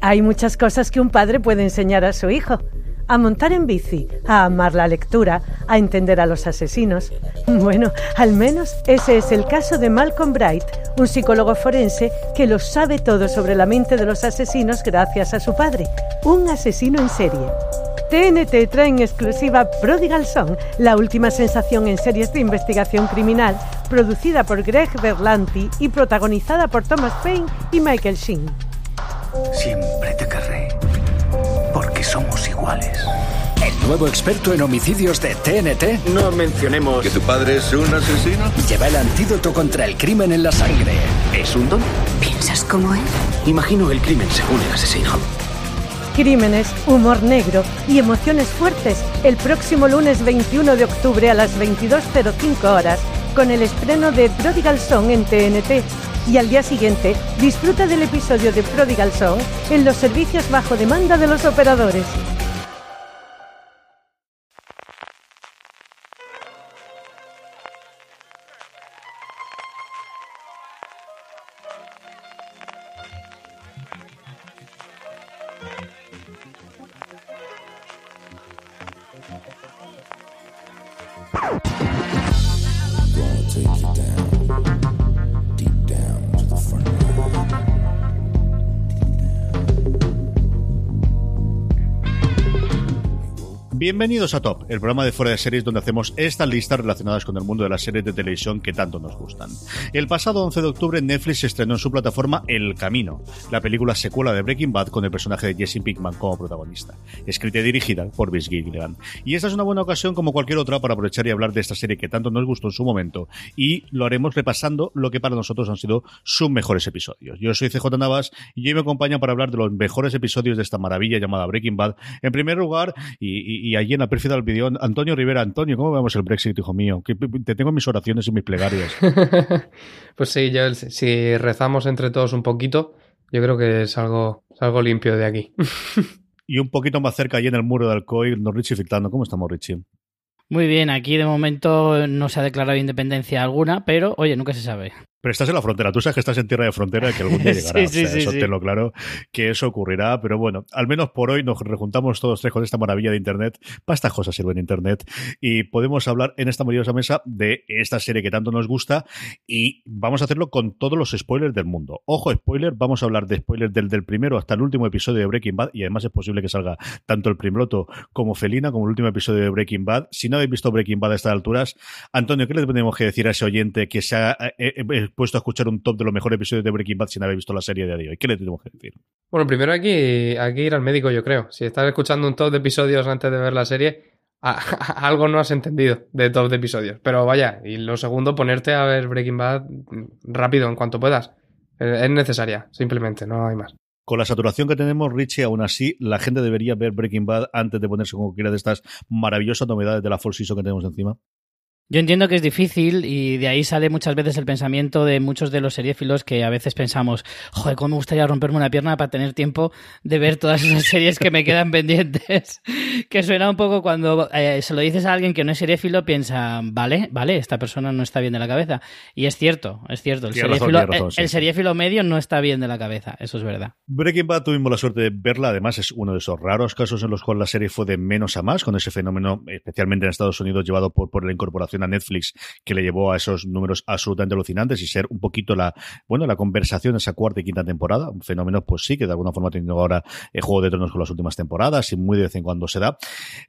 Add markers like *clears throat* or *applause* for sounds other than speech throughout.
Hay muchas cosas que un padre puede enseñar a su hijo. A montar en bici, a amar la lectura, a entender a los asesinos. Bueno, al menos ese es el caso de Malcolm Bright, un psicólogo forense que lo sabe todo sobre la mente de los asesinos gracias a su padre, un asesino en serie. TNT trae en exclusiva Prodigal Son, la última sensación en series de investigación criminal, producida por Greg Berlanti y protagonizada por Thomas Paine y Michael Sheen. Siempre te querré, porque somos iguales. El nuevo experto en homicidios de TNT No mencionemos que tu padre es un asesino. lleva el antídoto contra el crimen en la sangre. ¿Es un don? ¿Piensas como él? Imagino el crimen según el asesino. Crímenes, humor negro y emociones fuertes el próximo lunes 21 de octubre a las 22.05 horas con el estreno de Prodigal Song en TNT. Y al día siguiente disfruta del episodio de Prodigal Song en los servicios bajo demanda de los operadores. Bienvenidos a Top, el programa de fuera de series donde hacemos estas listas relacionadas con el mundo de las series de televisión que tanto nos gustan. El pasado 11 de octubre Netflix estrenó en su plataforma El Camino, la película secuela de Breaking Bad con el personaje de Jesse Pinkman como protagonista, escrita y dirigida por Vince Gilligan. Y esta es una buena ocasión como cualquier otra para aprovechar y hablar de esta serie que tanto nos gustó en su momento y lo haremos repasando lo que para nosotros han sido sus mejores episodios. Yo soy CJ Navas y hoy me acompañan para hablar de los mejores episodios de esta maravilla llamada Breaking Bad. En primer lugar, y, y- y allí en la pérfida del vídeo, Antonio Rivera. Antonio, ¿cómo vemos el Brexit, hijo mío? Que te tengo en mis oraciones y mis plegarias. *laughs* Pues sí, yo, si rezamos entre todos un poquito, yo creo que es algo, es algo limpio de aquí. *laughs* y un poquito más cerca, allí en el muro de Alcoy, nos Richie filtrando. ¿Cómo estamos, Richie? Muy bien, aquí de momento no se ha declarado independencia alguna, pero oye, nunca se sabe. Pero estás en la frontera, tú sabes que estás en tierra de frontera y que algún día *laughs* llegará. Sí, o sea, sí, eso sí. tenlo claro, que eso ocurrirá. Pero bueno, al menos por hoy nos rejuntamos todos tres con esta maravilla de Internet. Para estas cosas sirve en Internet. Y podemos hablar en esta maravillosa mesa de esta serie que tanto nos gusta. Y vamos a hacerlo con todos los spoilers del mundo. Ojo, spoiler, vamos a hablar de spoilers del, del primero hasta el último episodio de Breaking Bad. Y además es posible que salga tanto el primeroto como Felina, como el último episodio de Breaking Bad. Si no habéis visto Breaking Bad a estas alturas, Antonio, ¿qué le tenemos que decir a ese oyente que se ha eh, eh, eh, puesto a escuchar un top de los mejores episodios de Breaking Bad sin haber visto la serie de hoy? ¿Qué le tenemos que decir? Bueno, primero hay que, hay que ir al médico, yo creo. Si estás escuchando un top de episodios antes de ver la serie, a- *laughs* algo no has entendido de top de episodios. Pero vaya, y lo segundo, ponerte a ver Breaking Bad rápido, en cuanto puedas. Es necesaria, simplemente, no hay más. Con la saturación que tenemos, Richie, aún así, la gente debería ver Breaking Bad antes de ponerse con cualquiera de estas maravillosas novedades de la Full Season que tenemos encima. Yo entiendo que es difícil y de ahí sale muchas veces el pensamiento de muchos de los seriéfilos que a veces pensamos, joder, cómo me gustaría romperme una pierna para tener tiempo de ver todas esas *laughs* series que me quedan pendientes. *laughs* que suena un poco cuando eh, se lo dices a alguien que no es seriéfilo, piensa, vale, vale, esta persona no está bien de la cabeza. Y es cierto, es cierto, el razón, seriéfilo, razón, el- sí, el sí. seriéfilo medio no está bien de la cabeza, eso es verdad. Breaking Bad tuvimos la suerte de verla, además es uno de esos raros casos en los cuales la serie fue de menos a más, con ese fenómeno, especialmente en Estados Unidos, llevado por, por la incorporación a Netflix, que le llevó a esos números absolutamente alucinantes y ser un poquito la, bueno, la conversación de esa cuarta y quinta temporada, un fenómeno, pues sí, que de alguna forma ha tenido ahora el Juego de Tronos con las últimas temporadas y muy de vez en cuando se da.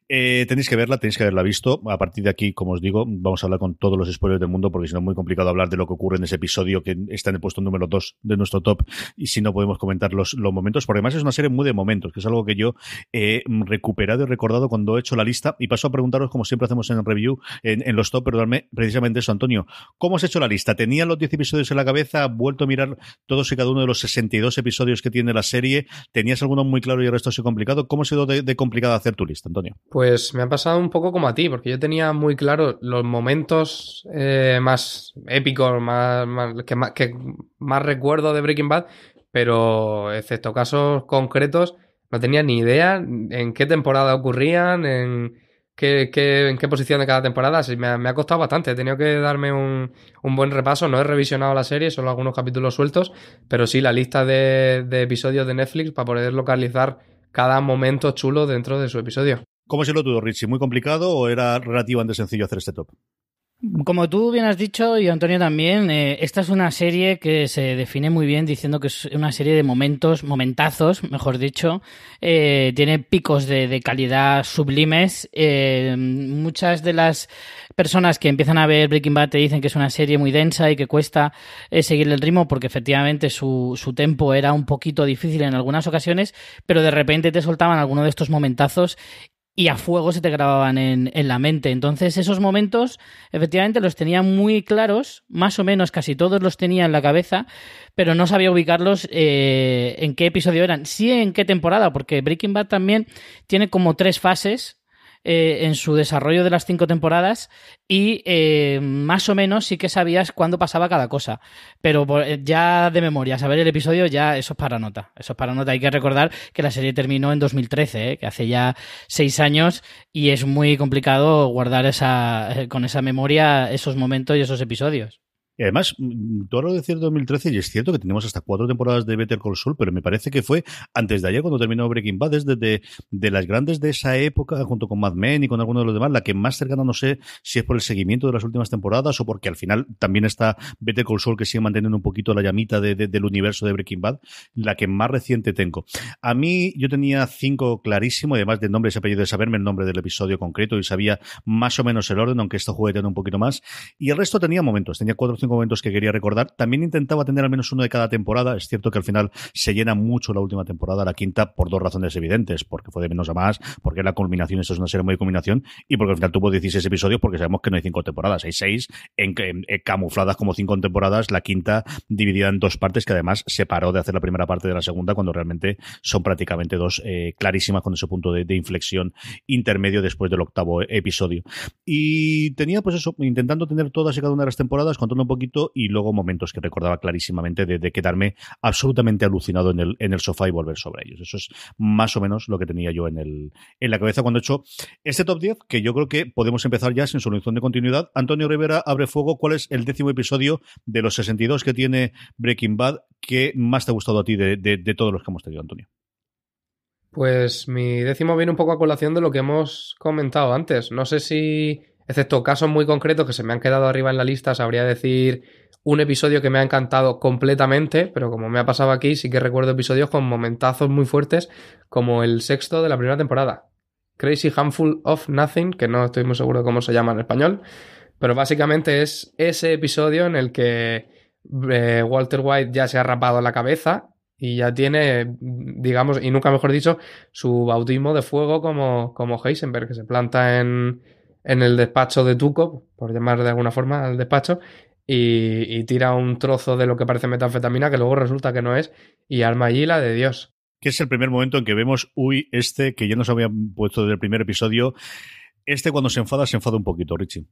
Eh, tenéis que verla, tenéis que haberla visto. A partir de aquí, como os digo, vamos a hablar con todos los spoilers del mundo, porque si no es muy complicado hablar de lo que ocurre en ese episodio que está en el puesto número 2 de nuestro top, y si no podemos comentar los, los momentos, porque además es una serie muy de momentos, que es algo que yo he recuperado y recordado cuando he hecho la lista, y paso a preguntaros, como siempre hacemos en el review, en, en los estado perdonarme precisamente eso, Antonio. ¿Cómo has hecho la lista? ¿Tenías los 10 episodios en la cabeza? ¿Has vuelto a mirar todos y cada uno de los 62 episodios que tiene la serie? ¿Tenías alguno muy claro y el resto sido complicado? ¿Cómo ha sido de, de complicado hacer tu lista, Antonio? Pues me ha pasado un poco como a ti, porque yo tenía muy claro los momentos eh, más épicos, más, más- que, más, que más recuerdo de Breaking Bad, pero excepto casos concretos, no tenía ni idea en qué temporada ocurrían, en en qué posición de cada temporada. Así me, ha, costado bastante, he tenido que darme un, un buen repaso. No he revisionado la serie, solo algunos capítulos sueltos, pero sí la lista de, episodios de Netflix para poder localizar cada momento chulo dentro de su episodio. ¿Cómo ha sido todo, Richie? ¿Muy complicado o era relativamente sencillo hacer este top? Como tú bien has dicho, y Antonio también, eh, esta es una serie que se define muy bien diciendo que es una serie de momentos, momentazos, mejor dicho. Eh, tiene picos de, calidad sublimes. Eh, muchas de las personas que empiezan a ver Breaking Bad te dicen que es una serie muy densa y que cuesta seguir el ritmo porque efectivamente su, su tempo era un poquito difícil en algunas ocasiones, pero de repente te soltaban alguno de estos momentazos y a fuego se te grababan en, en, la mente. Entonces, esos momentos, efectivamente, los tenía muy claros, más o menos casi todos los tenía en la cabeza, pero no sabía ubicarlos eh, en qué episodio eran. Sí, en qué temporada, porque Breaking Bad también tiene como tres fases. Eh, en su desarrollo de las cinco temporadas y eh, más o menos sí que sabías cuándo pasaba cada cosa. Pero eh, ya de memoria, saber el episodio ya eso es para nota. Eso es para nota. Hay que recordar que la serie terminó en 2013, ¿eh? que hace ya seis años y es muy complicado guardar esa, eh, con esa memoria esos momentos y esos episodios. Y además, tú ahora lo decías 2013 y es cierto que tenemos hasta cuatro temporadas de Better Call Saul, pero me parece que fue antes de ayer cuando terminó Breaking Bad, desde de, las grandes de esa época, junto con Mad Men y con algunos de los demás, la que más cercana, no sé si es por el seguimiento de las últimas temporadas o porque al final también está Better Call Saul que sigue manteniendo un poquito la llamita de, de, del universo de Breaking Bad, la que más reciente tengo. A mí yo tenía cinco clarísimo, además de nombres y apellidos de saberme el nombre del episodio concreto y sabía más o menos el orden, aunque esto jugueteando un poquito más. Y el resto tenía momentos, tenía cuatro o momentos que quería recordar. También intentaba tener al menos uno de cada temporada. Es cierto que al final se llena mucho la última temporada, la quinta, por dos razones evidentes, porque fue de menos a más, porque la culminación, esto es una serie muy de culminación, y porque al final tuvo 16 episodios, porque sabemos que no hay cinco temporadas, hay seis en, en camufladas como cinco temporadas, la quinta dividida en dos partes, que además se paró de hacer la primera parte de la segunda, cuando realmente son prácticamente dos eh, clarísimas con ese punto de, de inflexión intermedio después del octavo episodio. Y tenía pues eso, intentando tener todas y cada una de las temporadas, contando un poquito y luego momentos que recordaba clarísimamente de, quedarme absolutamente alucinado en el, en el sofá y volver sobre ellos. Eso es más o menos lo que tenía yo en, el, en la cabeza cuando he hecho este top 10, que yo creo que podemos empezar ya sin solución de continuidad. Antonio Rivera abre fuego. ¿Cuál es el décimo episodio de los 62 que tiene Breaking Bad que más te ha gustado a ti de, de todos los que hemos tenido, Antonio? Pues mi décimo viene un poco a colación de lo que hemos comentado antes. No sé si, excepto casos muy concretos que se me han quedado arriba en la lista, sabría decir un episodio que me ha encantado completamente, pero como me ha pasado aquí, sí que recuerdo episodios con momentazos muy fuertes, como el sexto de la primera temporada. Crazy Handful of Nothing, que no estoy muy seguro de cómo se llama en español, pero básicamente es ese episodio en el que eh, Walter White ya se ha rapado la cabeza y ya tiene, digamos, y nunca mejor dicho, su bautismo de fuego como, como Heisenberg, que se planta en, en el despacho de Tuco, por llamar de alguna forma al despacho, y, y, tira un trozo de lo que parece metanfetamina, que luego resulta que no es, y arma allí la de Dios. Que es el primer momento en que vemos, uy, este, que ya nos había puesto desde el primer episodio, este cuando se enfada, se enfada un poquito, Richie.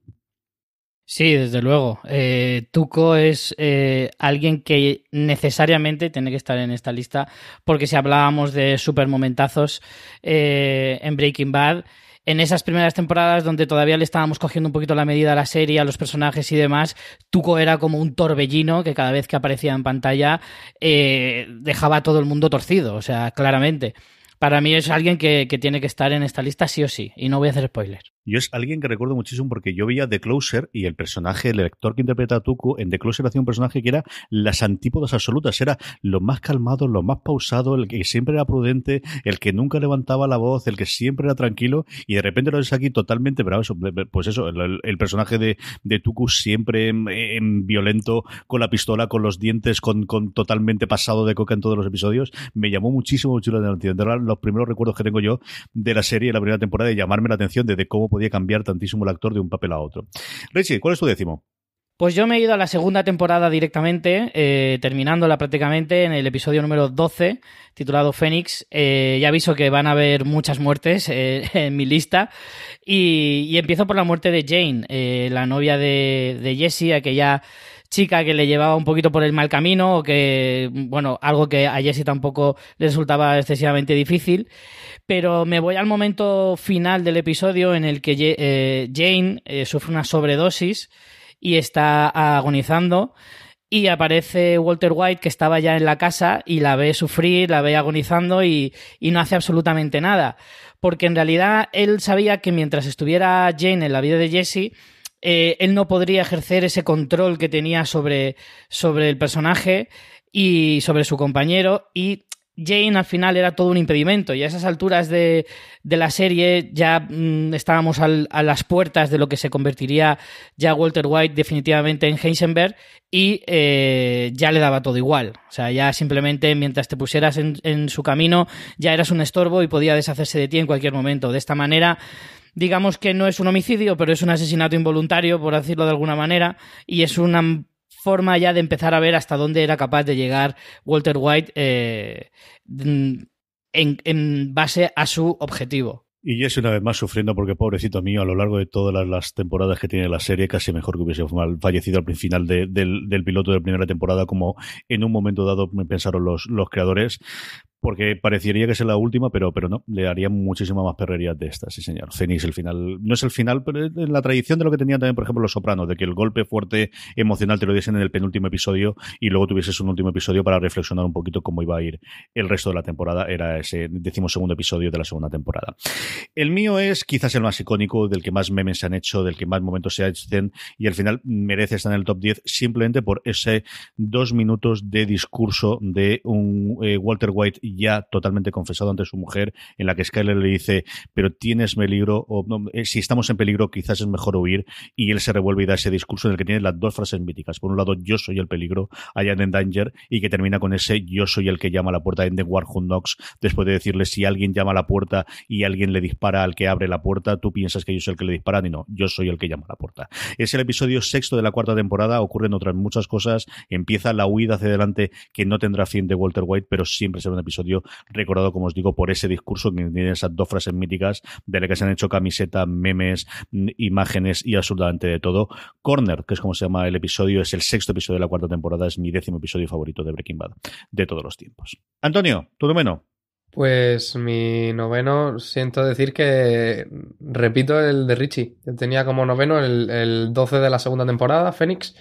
Sí, desde luego. Eh, Tuco es eh, alguien que necesariamente tiene que estar en esta lista, porque si hablábamos de super momentazos eh, en Breaking Bad, en esas primeras temporadas donde todavía le estábamos cogiendo un poquito la medida a la serie, a los personajes y demás, Tuco era como un torbellino que cada vez que aparecía en pantalla eh, dejaba a todo el mundo torcido, o sea, claramente. Para mí es alguien que, que, tiene que estar en esta lista sí o sí, y no voy a hacer spoilers. Yo es alguien que recuerdo muchísimo porque yo veía The Closer y el personaje, el actor que interpreta a Tuco en The Closer hacía un personaje que era las antípodas absolutas, era lo más calmado, lo más pausado, el que siempre era prudente, el que nunca levantaba la voz, el que siempre era tranquilo y de repente lo ves aquí totalmente bravo, pues eso, el, personaje de, de siempre en, en violento, con la pistola, con los dientes, con, con, totalmente pasado de coca en todos los episodios, me llamó muchísimo mucho la atención. Los primeros recuerdos que tengo yo de la serie, la primera temporada, de llamarme la atención de, de cómo podía cambiar tantísimo el actor de un papel a otro. Richie, ¿cuál es tu décimo? Pues yo me he ido a la segunda temporada directamente, eh, terminándola prácticamente en el episodio número 12, titulado Fénix. Eh, ya aviso que van a haber muchas muertes eh, *laughs* en mi lista. Y, empiezo por la muerte de Jane, eh, la novia de, de Jessie, aquella chica que le llevaba un poquito por el mal camino, o que, bueno, algo que a Jessie tampoco le resultaba excesivamente difícil. Pero me voy al momento final del episodio en el que Jane sufre una sobredosis y está agonizando. Y aparece Walter White, que estaba ya en la casa, y la ve sufrir, la ve agonizando y, no hace absolutamente nada. Porque en realidad él sabía que mientras estuviera Jane en la vida de Jesse, eh, él no podría ejercer ese control que tenía sobre, sobre el personaje y sobre su compañero. Y Jane al final era todo un impedimento y a esas alturas de, la serie ya mm, estábamos a las puertas de lo que se convertiría ya Walter White definitivamente en Heisenberg y eh, ya le daba todo igual. O sea, ya simplemente mientras te pusieras en, en su camino ya eras un estorbo y podía deshacerse de ti en cualquier momento. De esta manera digamos que no es un homicidio, pero es un asesinato involuntario, por decirlo de alguna manera, y es una forma ya de empezar a ver hasta dónde era capaz de llegar Walter White eh, en, base a su objetivo. Y Jesse una vez más sufriendo porque pobrecito mío, a lo largo de todas las, temporadas que tiene la serie, casi mejor que hubiese fallecido al final del, piloto de la primera temporada, como en un momento dado pensaron los, los creadores porque parecería que es la última, pero, pero no, le haría muchísima más perrería de esta, sí señor. Fénix, el final, no es el final, pero en la tradición de lo que tenían también, por ejemplo, Los Sopranos, de que el golpe fuerte emocional te lo diesen en el penúltimo episodio y luego tuvieses un último episodio para reflexionar un poquito cómo iba a ir el resto de la temporada, era ese decimosegundo episodio de la segunda temporada. El mío es quizás el más icónico, del que más memes se han hecho, del que más momentos se hacen y al final merece estar en el top 10 simplemente por ese dos minutos de discurso de un eh, Walter White ya totalmente confesado ante su mujer, en la que Skyler le dice, pero tienes peligro, o eh, si estamos en peligro, quizás es mejor huir, y él se revuelve y da ese discurso en el que tiene las dos frases míticas. Por un lado, yo soy el peligro, I am in danger, y que termina con ese yo soy el que llama a la puerta en The War Who Knocks, después de decirle si alguien llama a la puerta y alguien le dispara al que abre la puerta, tú piensas que yo soy el que le dispara, y no, yo soy el que llama a la puerta. Es el episodio sexto de la cuarta temporada, ocurren otras muchas cosas, empieza la huida hacia adelante que no tendrá fin de Walter White, pero siempre será un episodio recordado, como os digo, por ese discurso que tiene esas dos frases míticas de la que se han hecho camisetas, memes, mm, imágenes y absolutamente de todo. Corner, que es como se llama el episodio, es el sexto episodio de la cuarta temporada, es mi décimo episodio favorito de Breaking Bad de todos los tiempos. Antonio, tu noveno. Pues mi noveno, siento decir que repito el de Richie. tenía como noveno el, el 12 de la segunda temporada, Fénix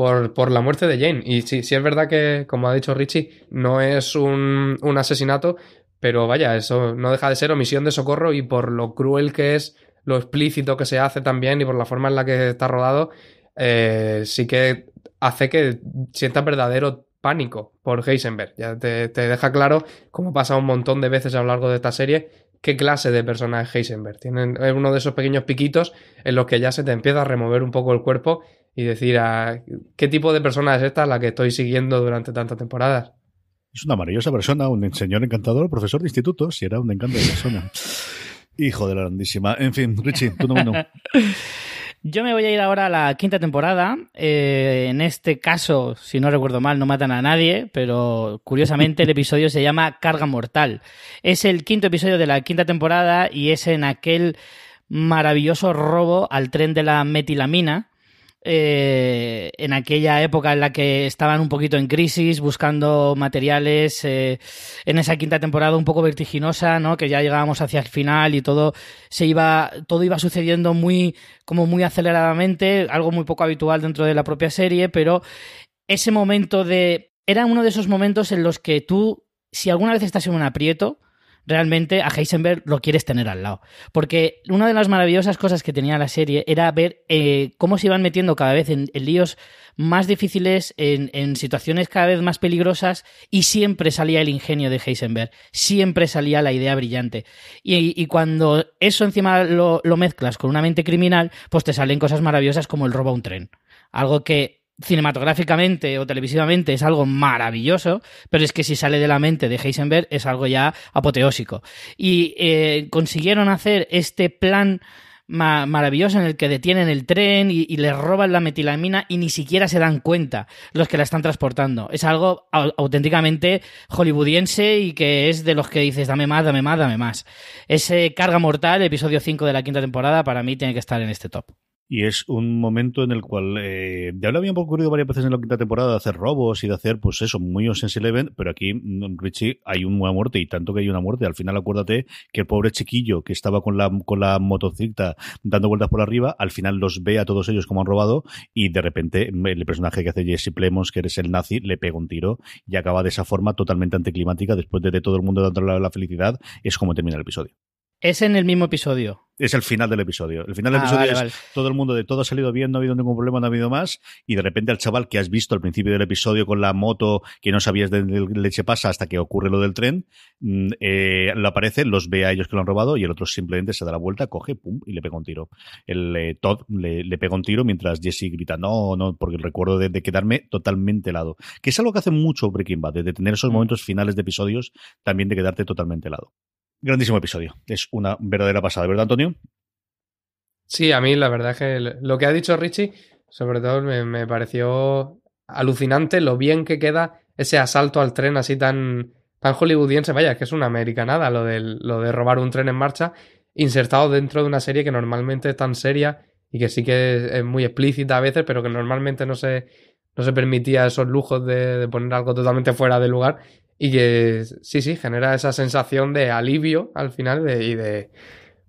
por, la muerte de Jane. Y sí, sí es verdad que, como ha dicho Richie, no es un, asesinato, pero vaya, eso no deja de ser omisión de socorro y por lo cruel que es, lo explícito que se hace también y por la forma en la que está rodado, eh, sí que hace que sientas verdadero pánico por Heisenberg. Ya te, deja claro, como pasa un montón de veces a lo largo de esta serie, qué clase de persona es Heisenberg. Tienen, es uno de esos pequeños piquitos en los que ya se te empieza a remover un poco el cuerpo y decir a qué tipo de persona es esta la que estoy siguiendo durante tantas temporadas. Es una maravillosa persona, un señor encantador, profesor de instituto, si era un encanto de persona. *laughs* Hijo de la grandísima. En fin, Richie, tú no *laughs* Yo me voy a ir ahora a la quinta temporada. Eh, en este caso, si no recuerdo mal, no matan a nadie, pero curiosamente el *laughs* episodio se llama Carga Mortal. Es el quinto episodio de la quinta temporada y es en aquel maravilloso robo al tren de la metilamina eh, en aquella época en la que estaban un poquito en crisis, buscando materiales, eh, en esa quinta temporada un poco vertiginosa, ¿no? Que ya llegábamos hacia el final y todo se iba, todo iba sucediendo muy, como muy aceleradamente, algo muy poco habitual dentro de la propia serie, pero ese momento de, era uno de esos momentos en los que tú, si alguna vez estás en un aprieto, realmente a Heisenberg lo quieres tener al lado. Porque una de las maravillosas cosas que tenía la serie era ver eh, cómo se iban metiendo cada vez en, líos más difíciles, en, situaciones cada vez más peligrosas, y siempre salía el ingenio de Heisenberg, siempre salía la idea brillante. Y, cuando eso encima lo, lo mezclas con una mente criminal, pues te salen cosas maravillosas como el robo a un tren. Algo que cinematográficamente o televisivamente es algo maravilloso, pero es que si sale de la mente de Heisenberg es algo ya apoteósico. Y eh, consiguieron hacer este plan maravilloso en el que detienen el tren y, les roban la metilamina y ni siquiera se dan cuenta los que la están transportando. Es algo auténticamente hollywoodiense y que es de los que dices, dame más, dame más, dame más. Ese Carga Mortal, episodio 5 de la quinta temporada, para mí tiene que estar en este top y es un momento en el cual eh, ya lo habían ocurrido varias veces en la quinta temporada de hacer robos y de hacer, pues eso, muy Ocean's Eleven, pero aquí, mm, Richie, hay una muerte y tanto que hay una muerte. Al final, acuérdate que el pobre chiquillo que estaba con la, con la motocicleta dando vueltas por arriba, al final los ve a todos ellos como han robado y de repente mm, el personaje que hace Jesse Plemons, que eres el nazi, le pega un tiro y acaba de esa forma totalmente anticlimática después de, todo el mundo dándole la felicidad. Es como termina el episodio. Es en el mismo episodio. Es el final del episodio. El final del ah, episodio es todo el mundo de todo ha salido bien, no ha habido ningún problema, no ha habido más. Y de repente al chaval que has visto al principio del episodio con la moto que no sabías de leche pasa hasta que ocurre lo del tren, mm, eh, lo aparece, los ve a ellos que lo han robado y el otro simplemente se da la vuelta, coge, pum, y le pega un tiro. El eh, Todd le, pega un tiro mientras Jesse grita, no, no, porque recuerdo de, de, quedarme totalmente helado. Que es algo que hace mucho Breaking Bad, de tener esos mm. momentos finales de episodios también de quedarte totalmente helado. Grandísimo episodio. Es una verdadera pasada, ¿verdad, Antonio? Sí, a mí la verdad es que lo que ha dicho Richie, sobre todo me, pareció alucinante lo bien que queda ese asalto al tren así tan, tan hollywoodiense. Vaya, que es una americanada lo de, lo de robar un tren en marcha insertado dentro de una serie que normalmente es tan seria y que sí que es, muy explícita a veces, pero que normalmente no se, no se permitía esos lujos de, de, poner algo totalmente fuera de lugar y que sí, sí, genera esa sensación de alivio al final y de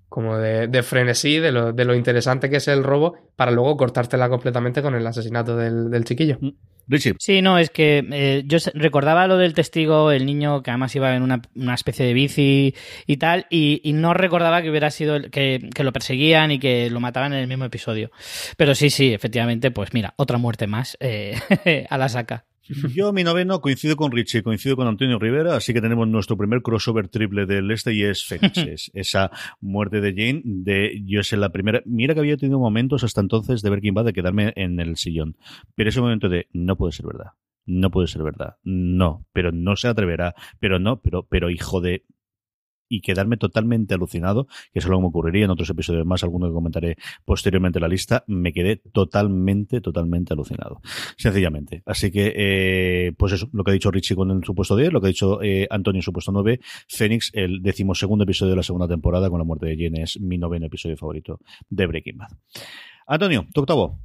como de, frenesí, de lo, de lo, interesante que es el robo, para luego cortártela completamente con el asesinato del, chiquillo. Mm. Richie. Sí, no, es que eh, yo recordaba lo del testigo, el niño que además iba en una, especie de bici y tal, y, no recordaba que hubiera sido que, que, lo perseguían y que lo mataban en el mismo episodio. Pero sí, sí, efectivamente, pues mira, otra muerte más eh, *laughs* a la saca. Yo, mi noveno, coincido con Richie, coincido con Antonio Rivera, así que tenemos nuestro primer crossover triple del este y es *laughs* Fénix. esa muerte de Jane, de yo sé la primera. Mira que había tenido momentos hasta entonces de ver quién va de quedarme en el sillón. Pero ese momento de no puede ser verdad. No puede ser verdad. No, pero no se atreverá. Pero no, pero, pero hijo de y quedarme totalmente alucinado, que es algo que me ocurriría en otros episodios más, alguno que comentaré posteriormente en la lista, me quedé totalmente, totalmente alucinado. Sencillamente. Así que, eh, pues eso, lo que ha dicho Richie con el supuesto 10, lo que ha dicho eh, Antonio en supuesto 9, Fénix, el decimosegundo episodio de la segunda temporada con la muerte de Jen, es mi noveno episodio favorito de Breaking Bad. Antonio, tu octavo.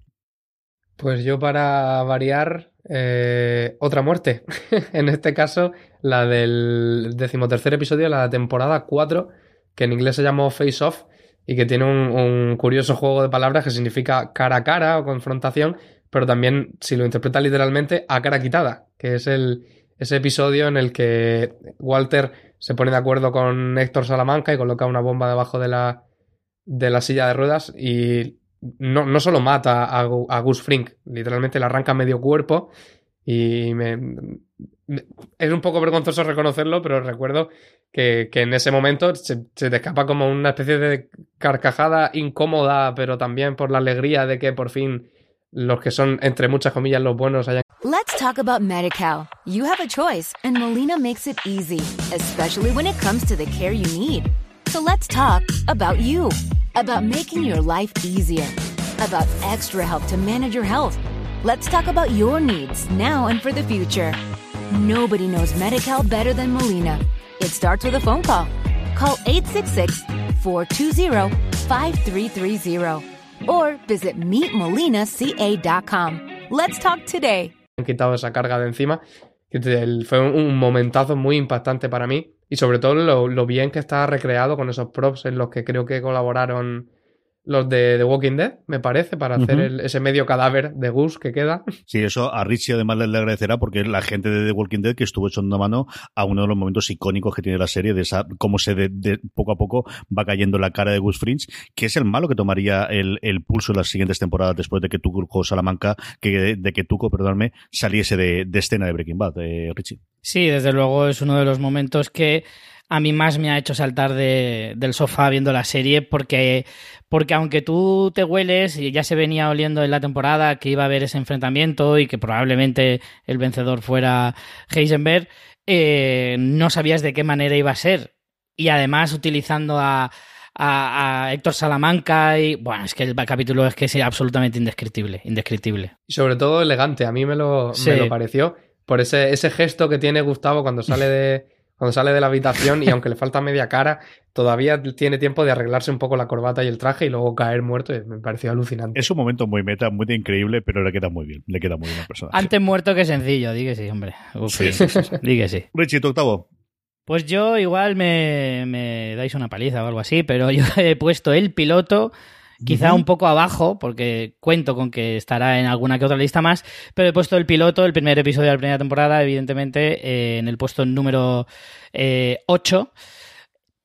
Pues yo para variar, eh, otra muerte. *laughs* en este caso, la del decimotercer episodio de la temporada 4, que en inglés se llamó Face Off y que tiene un, curioso juego de palabras que significa cara a cara o confrontación, pero también, si lo interpreta literalmente, a cara quitada, que es el, ese episodio en el que Walter se pone de acuerdo con Héctor Salamanca y coloca una bomba debajo de la, de la silla de ruedas y no, no solo mata a, a, Gus Frink, literalmente le arranca medio cuerpo y me, es un poco vergonzoso reconocerlo, pero recuerdo que, en ese momento se, te escapa como una especie de carcajada incómoda, pero también por la alegría de que por fin los que son, entre muchas comillas, los buenos hayan... Let's talk about MediCal. You have a choice and Molina makes it easy, especially when it comes to the care you need. So let's talk about you. About making your life easier, about extra help to manage your health. Let's talk about your needs now and for the future. Nobody knows Medi better than Molina. It starts with a phone call. Call 866 420 5330 or visit meetmolinaca.com. Let's talk today. Han quitado esa carga de encima. Fue un momentazo muy impactante para mí Y sobre todo lo, lo, bien que está recreado con esos props en los que creo que colaboraron los de The Walking Dead, me parece, para hacer ese medio cadáver de Gus que queda. Sí, eso a Richie además le, agradecerá porque es la gente de The Walking Dead que estuvo echando mano a uno de los momentos icónicos que tiene la serie, de esa cómo se de, poco a poco va cayendo la cara de Gus Fringe, que es el malo que tomaría el, el pulso en las siguientes temporadas después de que Tuco Salamanca, que, de que Tuco, perdóname, saliese de, de escena de Breaking Bad, eh, Richie. Sí, desde luego es uno de los momentos que a mí más me ha hecho saltar de, del sofá viendo la serie porque, porque aunque tú te hueles y ya se venía oliendo en la temporada que iba a haber ese enfrentamiento y que probablemente el vencedor fuera Heisenberg, eh, no sabías de qué manera iba a ser. Y además utilizando a, a, Héctor Salamanca y bueno, es que el capítulo es que es absolutamente indescriptible, indescriptible. Y sobre todo elegante, a mí me lo, me lo pareció por ese, ese gesto que tiene Gustavo cuando sale de cuando sale de la habitación y aunque le falta media cara, todavía tiene tiempo de arreglarse un poco la corbata y el traje y luego caer muerto. me pareció alucinante. Es un momento muy meta, muy increíble, pero le queda muy bien. Le queda muy bien al personaje. Antes muerto que sencillo, di que sí, hombre. sí. sí, sí. Richie, tu octavo. Pues yo igual me, me dais una paliza o algo así, pero yo he puesto el piloto quizá un poco abajo, porque cuento con que estará en alguna que otra lista más, pero he puesto el piloto, el primer episodio de la primera temporada, evidentemente, eh, en el puesto número 8. Eh,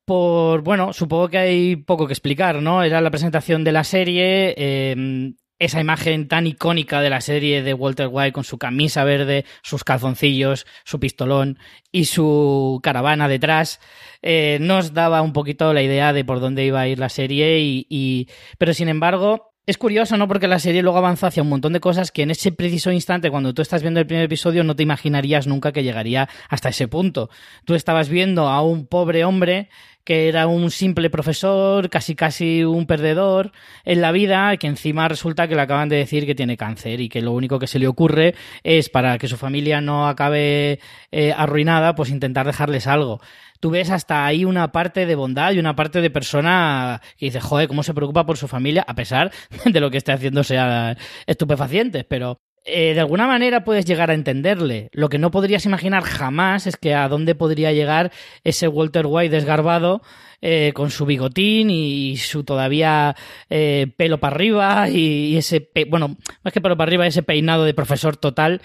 por, bueno, supongo que hay poco que explicar, ¿no? Era la presentación de la serie, eh, esa imagen tan icónica de la serie de Walter White con su camisa verde, sus calzoncillos, su pistolón y su caravana detrás, eh, nos daba un poquito la idea de por dónde iba a ir la serie y, pero sin embargo es curioso, ¿no? Porque la serie luego avanza hacia un montón de cosas que en ese preciso instante, cuando tú estás viendo el primer episodio, no te imaginarías nunca que llegaría hasta ese punto. Tú estabas viendo a un pobre hombre que era un simple profesor, casi casi un perdedor en la vida, que encima resulta que le acaban de decir que tiene cáncer y que lo único que se le ocurre es para que su familia no acabe eh, arruinada, pues intentar dejarles algo tú ves hasta ahí una parte de bondad y una parte de persona que dice, joder, cómo se preocupa por su familia, a pesar *laughs* de lo que esté haciendo sea estupefacientes, pero eh, de alguna manera puedes llegar a entenderle. Lo que no podrías imaginar jamás es que a dónde podría llegar ese Walter White desgarbado eh, con su bigotín y su todavía eh, pelo para arriba y, ese, bueno, más que pelo para arriba, ese peinado de profesor total.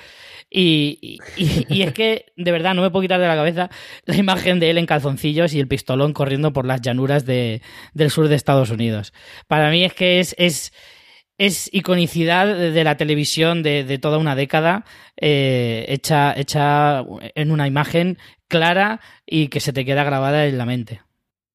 Y, y, es que, de verdad, no me puedo quitar de la cabeza la imagen de él en calzoncillos y el pistolón corriendo por las llanuras de, del sur de Estados Unidos. Para mí es que es, es es iconicidad de la televisión de, toda una década, eh, hecha, hecha en una imagen clara y que se te queda grabada en la mente.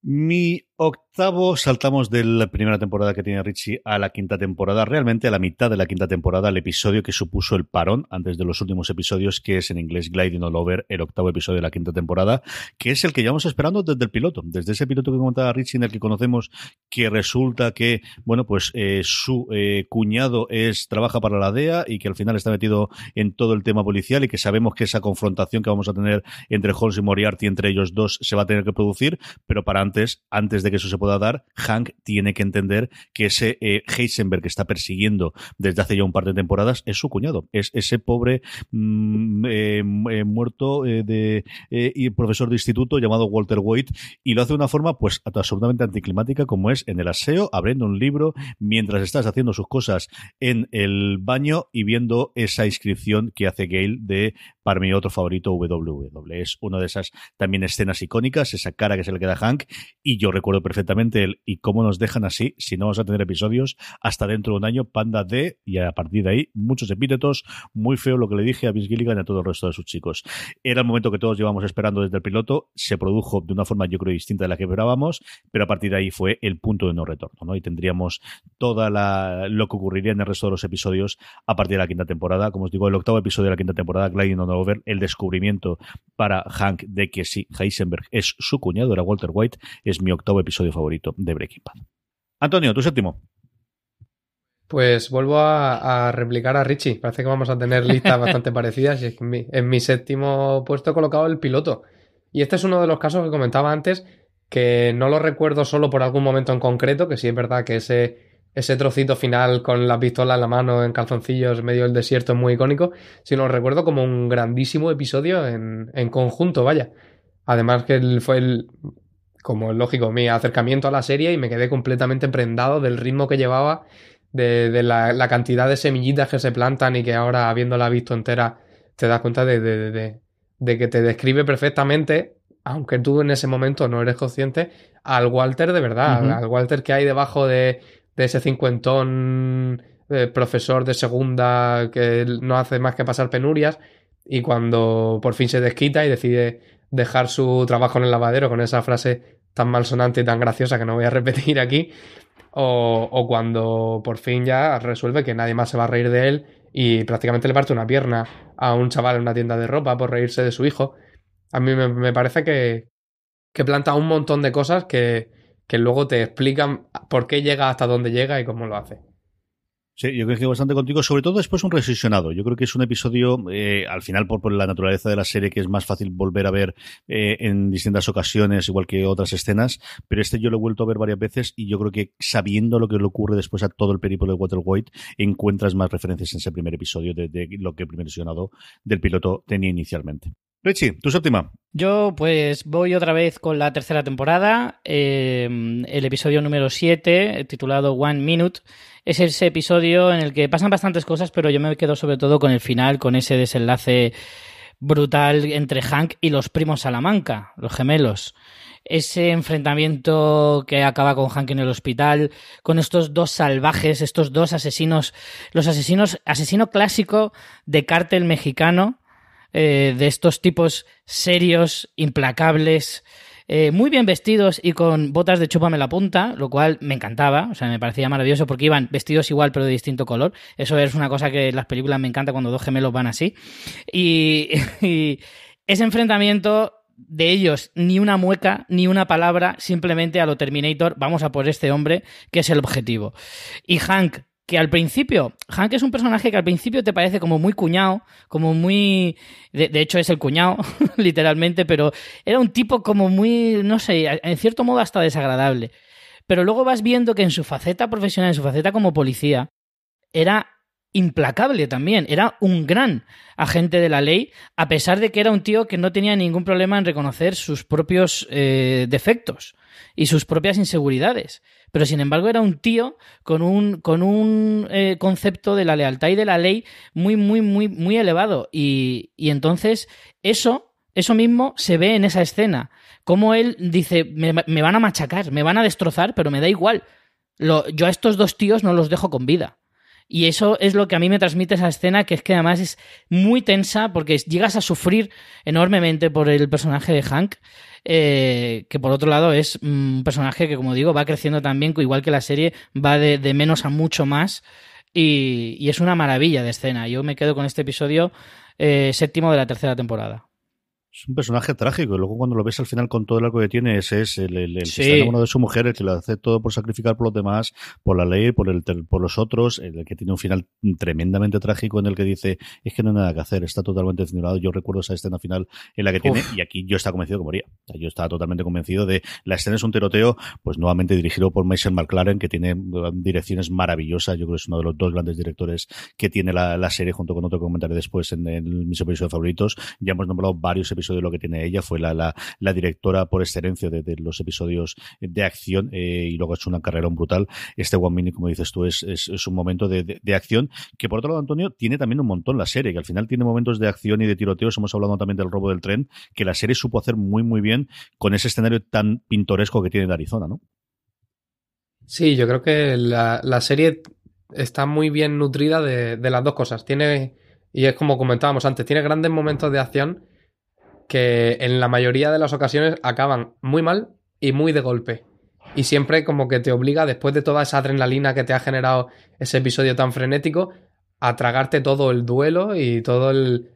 Mi octavo saltamos de la primera temporada que tiene Richie a la quinta temporada, realmente a la mitad de la quinta temporada, el episodio que supuso el parón antes de los últimos episodios, que es en inglés Gliding All Over, el octavo episodio de la quinta temporada, que es el que llevamos esperando desde el piloto, desde ese piloto que comentaba Richie en el que conocemos que resulta que, bueno, pues eh, su eh, cuñado es trabaja para la DEA y que al final está metido en todo el tema policial y que sabemos que esa confrontación que vamos a tener entre Holmes y Moriarty, entre ellos dos, se va a tener que producir, pero para antes, antes de que eso se pueda dar, Hank tiene que entender que ese eh, Heisenberg que está persiguiendo desde hace ya un par de temporadas es su cuñado, es ese pobre mm, eh, eh, muerto de y profesor de instituto llamado Walter White y lo hace de una forma pues absolutamente anticlimática como es en el aseo, abriendo un libro mientras estás haciendo sus cosas en el baño y viendo esa inscripción que hace Gale de para mi otro favorito WW. Es una de esas también escenas icónicas, esa cara que se le queda a Hank y yo recuerdo perfectamente el y cómo nos dejan así si no vamos a tener episodios hasta dentro de un año, Panda D, y a partir de ahí muchos epítetos, muy feo lo que le dije a Vince Gilligan y a todo el resto de sus chicos. Era el momento que todos llevamos esperando desde el piloto, se produjo de una forma yo creo distinta de la que esperábamos, pero a partir de ahí fue el punto de no retorno, ¿no? Y tendríamos toda la lo que ocurriría en el resto de los episodios a partir de la quinta temporada, como os digo, el octavo episodio de la quinta temporada, Gliding on Over, el descubrimiento para Hank de que sí, Heisenberg es su cuñado, era Walter White, es mi octavo episodio favorito de Breaking Bad. Antonio, tu séptimo. Pues vuelvo a, replicar a Richie. Parece que vamos a tener listas *laughs* bastante parecidas. Y en, mi, séptimo puesto he colocado el piloto. Y este es uno de los casos que comentaba antes, que no lo recuerdo solo por algún momento en concreto, que sí es verdad que ese, ese trocito final con la pistola en la mano en calzoncillos en medio del desierto es muy icónico, sino lo recuerdo como un grandísimo episodio en, en conjunto, vaya. Además que fue el, como es lógico, mi acercamiento a la serie y me quedé completamente prendado del ritmo que llevaba, de, la, cantidad de semillitas que se plantan y que ahora, habiéndola visto entera, te das cuenta de, de, que te describe perfectamente, aunque tú en ese momento no eres consciente, al Walter de verdad, al Walter que hay debajo de, ese cincuentón eh, profesor de segunda que no hace más que pasar penurias y cuando por fin se desquita y decide dejar su trabajo en el lavadero con esa frase tan malsonante y tan graciosa que no voy a *laughs* repetir aquí, o, cuando por fin ya resuelve que nadie más se va a reír de él y prácticamente le parte una pierna a un chaval en una tienda de ropa por reírse de su hijo. A mí me, parece que, que planta un montón de cosas que, que luego te explican por qué llega hasta dónde llega y cómo lo hace. Sí, yo coincido bastante contigo, sobre todo después un resesionado. Yo creo que es un episodio, eh, al final, por, la naturaleza de la serie, que es más fácil volver a ver eh, en distintas ocasiones, igual que otras escenas, pero este yo lo he vuelto a ver varias veces y yo creo que sabiendo lo que le ocurre después a todo el periplo de Walter White, encuentras más referencias en ese primer episodio de, de lo que el primer resesionado del piloto tenía inicialmente. Richie, tu séptima. Yo pues voy otra vez con la tercera temporada, eh, el episodio número 7, titulado One Minute. Es ese episodio en el que pasan bastantes cosas, pero yo me quedo sobre todo con el final, con ese desenlace brutal entre Hank y los primos Salamanca, los gemelos. Ese enfrentamiento que acaba con Hank en el hospital, con estos dos salvajes, estos dos asesinos, los asesinos, asesino clásico de cártel mexicano, eh, de estos tipos serios, implacables, eh, muy bien vestidos y con botas de chúpame la punta, lo cual me encantaba, o sea, me parecía maravilloso porque iban vestidos igual pero de distinto color. Eso es una cosa que en las películas me encanta cuando dos gemelos van así. Y, *laughs* y ese enfrentamiento de ellos ni una mueca, ni una palabra, simplemente a lo Terminator, vamos a por este hombre, que es el objetivo. Y Hank, que al principio, Hank es un personaje que al principio te parece como muy cuñado, como muy... De, hecho es el cuñado, *laughs* literalmente, pero era un tipo como muy, no sé, en cierto modo hasta desagradable. Pero luego vas viendo que en su faceta profesional, en su faceta como policía, era implacable también, era un gran agente de la ley, a pesar de que era un tío que no tenía ningún problema en reconocer sus propios eh, defectos y sus propias inseguridades pero sin embargo era un tío con un, con un eh, concepto de la lealtad y de la ley muy, muy, muy, muy elevado. Y, entonces eso, eso mismo se ve en esa escena. Como él dice, me, van a machacar, me van a destrozar, pero me da igual. Yo a estos dos tíos no los dejo con vida. Y eso es lo que a mí me transmite esa escena, que es que además es muy tensa porque llegas a sufrir enormemente por el personaje de Hank. Eh, que por otro lado es un personaje que, como digo, va creciendo también, igual que la serie, va de, menos a mucho más. Y, es una maravilla de escena. Yo me quedo con este episodio eh, séptimo de la tercera temporada. Es un personaje trágico y luego cuando lo ves al final con todo el arco que tiene, ese es el, el, que está enamorado de su mujer, el que lo hace todo por sacrificar por los demás, por la ley, por el por los otros, el que tiene un final tremendamente trágico en el que dice es que no hay nada que hacer, está totalmente desnivelado. Yo recuerdo esa escena final en la que tiene, y aquí yo estaba convencido que moría. yo estaba totalmente convencido de la escena es un tiroteo, pues nuevamente dirigido por Michael McLaren, que tiene uh, direcciones maravillosas. Yo creo que es uno de los dos grandes directores que tiene la, la serie, junto con otro comentario después en, en mis episodios favoritos. Ya hemos nombrado varios episodios de lo que tiene ella, fue la, la, directora por excelencia de, los episodios de acción eh, y luego ha hecho una carrera brutal. Este One Minute, como dices tú, es, es, un momento de, de, acción que por otro lado, Antonio, tiene también un montón la serie, que al final tiene momentos de acción y de tiroteos. Hemos hablado también del robo del tren, que la serie supo hacer muy, muy bien con ese escenario tan pintoresco que tiene de Arizona, ¿no? Sí, yo creo que la, la serie está muy bien nutrida de, de, las dos cosas. Tiene, y es como comentábamos antes, tiene grandes momentos de acción que en la mayoría de las ocasiones acaban muy mal y muy de golpe. Y siempre como que te obliga, después de toda esa adrenalina que te ha generado ese episodio tan frenético, a tragarte todo el duelo y toda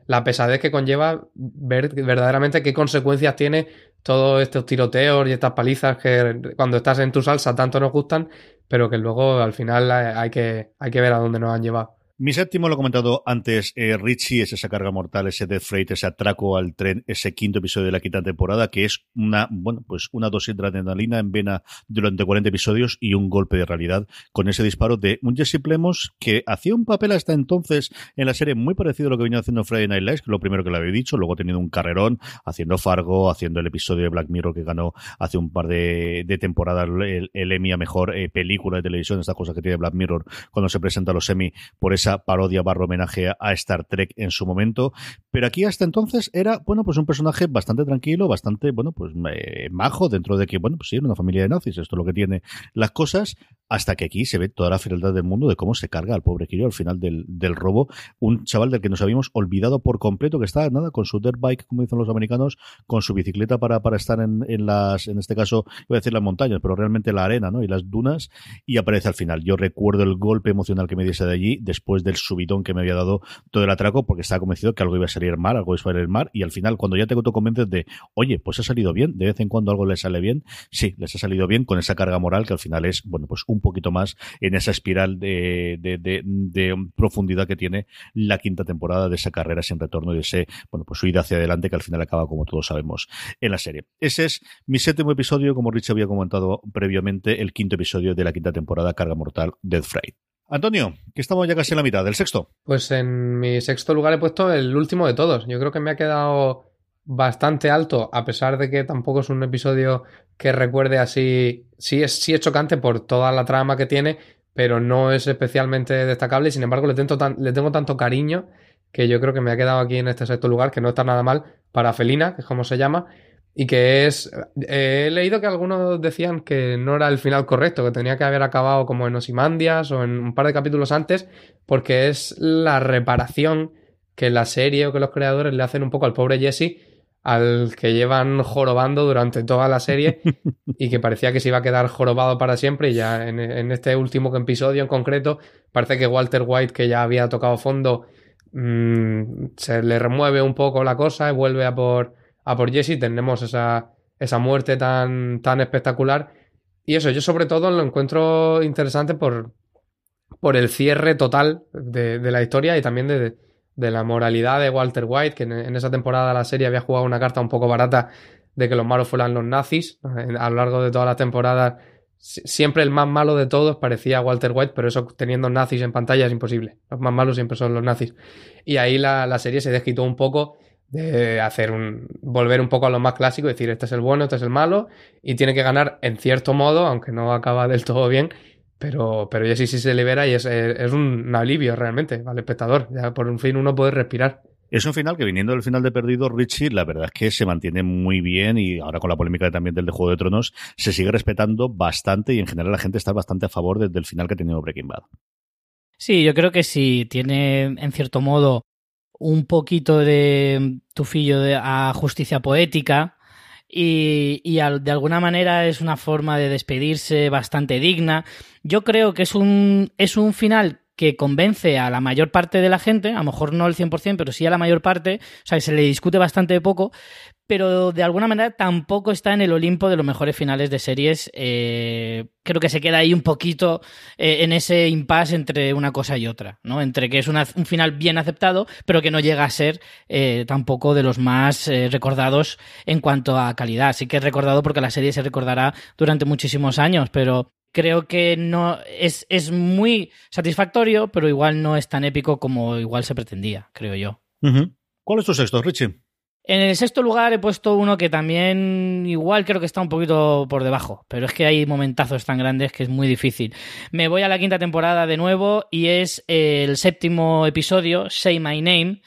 la pesadez que conlleva ver verdaderamente qué consecuencias tiene todos estos tiroteos y estas palizas que cuando estás en tu salsa tanto nos gustan, pero que luego al final hay que, hay que ver a dónde nos han llevado. Mi séptimo, lo he comentado antes, eh, Richie, es esa carga mortal, ese Death Freight, ese atraco al tren, ese quinto episodio de la quinta temporada, que es una, bueno, pues una dosis de adrenalina en vena durante 40 episodios y un golpe de realidad con ese disparo de un Jesse Plemons que hacía un papel hasta entonces en la serie muy parecido a lo que venía haciendo Friday Night Lights, que lo primero que le había dicho, luego ha tenido un carrerón haciendo Fargo, haciendo el episodio de Black Mirror que ganó hace un par de, temporadas el, Emmy a mejor eh, película de televisión, esta cosa que tiene Black Mirror cuando se presenta a los Emmy por esa parodia barro homenaje a Star Trek en su momento. Pero aquí hasta entonces era, bueno, pues un personaje bastante tranquilo, bastante, bueno, pues eh, majo, dentro de que, bueno, pues sí, era una familia de nazis, esto es lo que tiene las cosas, hasta que aquí se ve toda la frialdad del mundo de cómo se carga al pobre Kirio al final del, del robo. Un chaval del que nos habíamos olvidado por completo, que está nada con su dirt bike, como dicen los americanos, con su bicicleta para, para estar en, en las, en este caso, voy a decir las montañas, pero realmente la arena, ¿no? Y las dunas, y aparece al final. Yo recuerdo el golpe emocional que me diese de allí, después del subidón que me había dado todo el atraco, porque estaba convencido que algo iba a salir mal, algo iba a salir mal, y al final, cuando ya te convences de, oye, pues ha salido bien, de vez en cuando algo le sale bien, sí, les ha salido bien con esa carga moral que al final es, bueno, pues un poquito más en esa espiral de, de, de, profundidad que tiene la quinta temporada de esa carrera sin retorno y de ese, bueno, pues su ida hacia adelante que al final acaba, como todos sabemos, en la serie. Ese es mi séptimo episodio, como Rich había comentado previamente, el quinto episodio de la quinta temporada, Carga Mortal, Death Freight. Antonio, que estamos ya casi en la mitad, del sexto. Pues en mi sexto lugar he puesto el último de todos. Yo creo que me ha quedado bastante alto, a pesar de que tampoco es un episodio que recuerde así. Sí es, sí es chocante por toda la trama que tiene, pero no es especialmente destacable. Y sin embargo, le tengo, le tengo tanto cariño que yo creo que me ha quedado aquí en este sexto lugar, que no está nada mal para Felina, que es como se llama, y que es. he leído que algunos decían que no era el final correcto, que tenía que haber acabado como en Osimandias o en un par de capítulos antes, porque es la reparación que la serie o que los creadores le hacen un poco al pobre Jesse al que llevan jorobando durante toda la serie *laughs* y que parecía que se iba a quedar jorobado para siempre. Y ya en, este último episodio en concreto parece que Walter White que ya había tocado fondo mm, se le remueve un poco la cosa y vuelve a por, a por Jesse. Tenemos esa, esa muerte tan, tan espectacular. Y eso yo sobre todo lo encuentro interesante por, por el cierre total de, de la historia y también de, de la moralidad de Walter White, que en, esa temporada la serie había jugado una carta un poco barata de que los malos fueran los nazis. A lo largo de toda la temporada, siempre el más malo de todos parecía Walter White, pero eso teniendo nazis en pantalla es imposible. Los más malos siempre son los nazis. Y ahí la, serie se desquitó un poco de hacer un volver un poco a lo más clásico, decir este es el bueno, este es el malo y tiene que ganar en cierto modo, aunque no acaba del todo bien, pero, pero ya sí, sí se libera y es, es un alivio realmente al espectador. Ya por un fin uno puede respirar. Es un final que viniendo del final de Perdido, Richie, la verdad es que se mantiene muy bien y ahora con la polémica también del de Juego de Tronos, se sigue respetando bastante y en general la gente está bastante a favor del final que ha tenido Breaking Bad. Sí, yo creo que sí, tiene en cierto modo un poquito de tufillo de, a justicia poética, y, de alguna manera es una forma de despedirse bastante digna. Yo creo que es un, es un final que convence a la mayor parte de la gente, a lo mejor no el 100%, pero sí a la mayor parte, o sea, se le discute bastante poco, pero de alguna manera tampoco está en el Olimpo de los mejores finales de series. Eh, creo que se queda ahí un poquito eh, en ese impasse entre una cosa y otra, ¿no? Entre que es un final bien aceptado, pero que no llega a ser eh, tampoco de los más recordados en cuanto a calidad. Sí que es recordado porque la serie se recordará durante muchísimos años, pero creo que no es, es muy satisfactorio, pero igual no es tan épico como igual se pretendía, creo yo. ¿Cuál es tu sexto, Richie? En el sexto lugar he puesto uno que también igual creo que está un poquito por debajo, pero es que hay momentazos tan grandes que es muy difícil. Me voy a la quinta temporada de nuevo y es el séptimo episodio, Say My Name,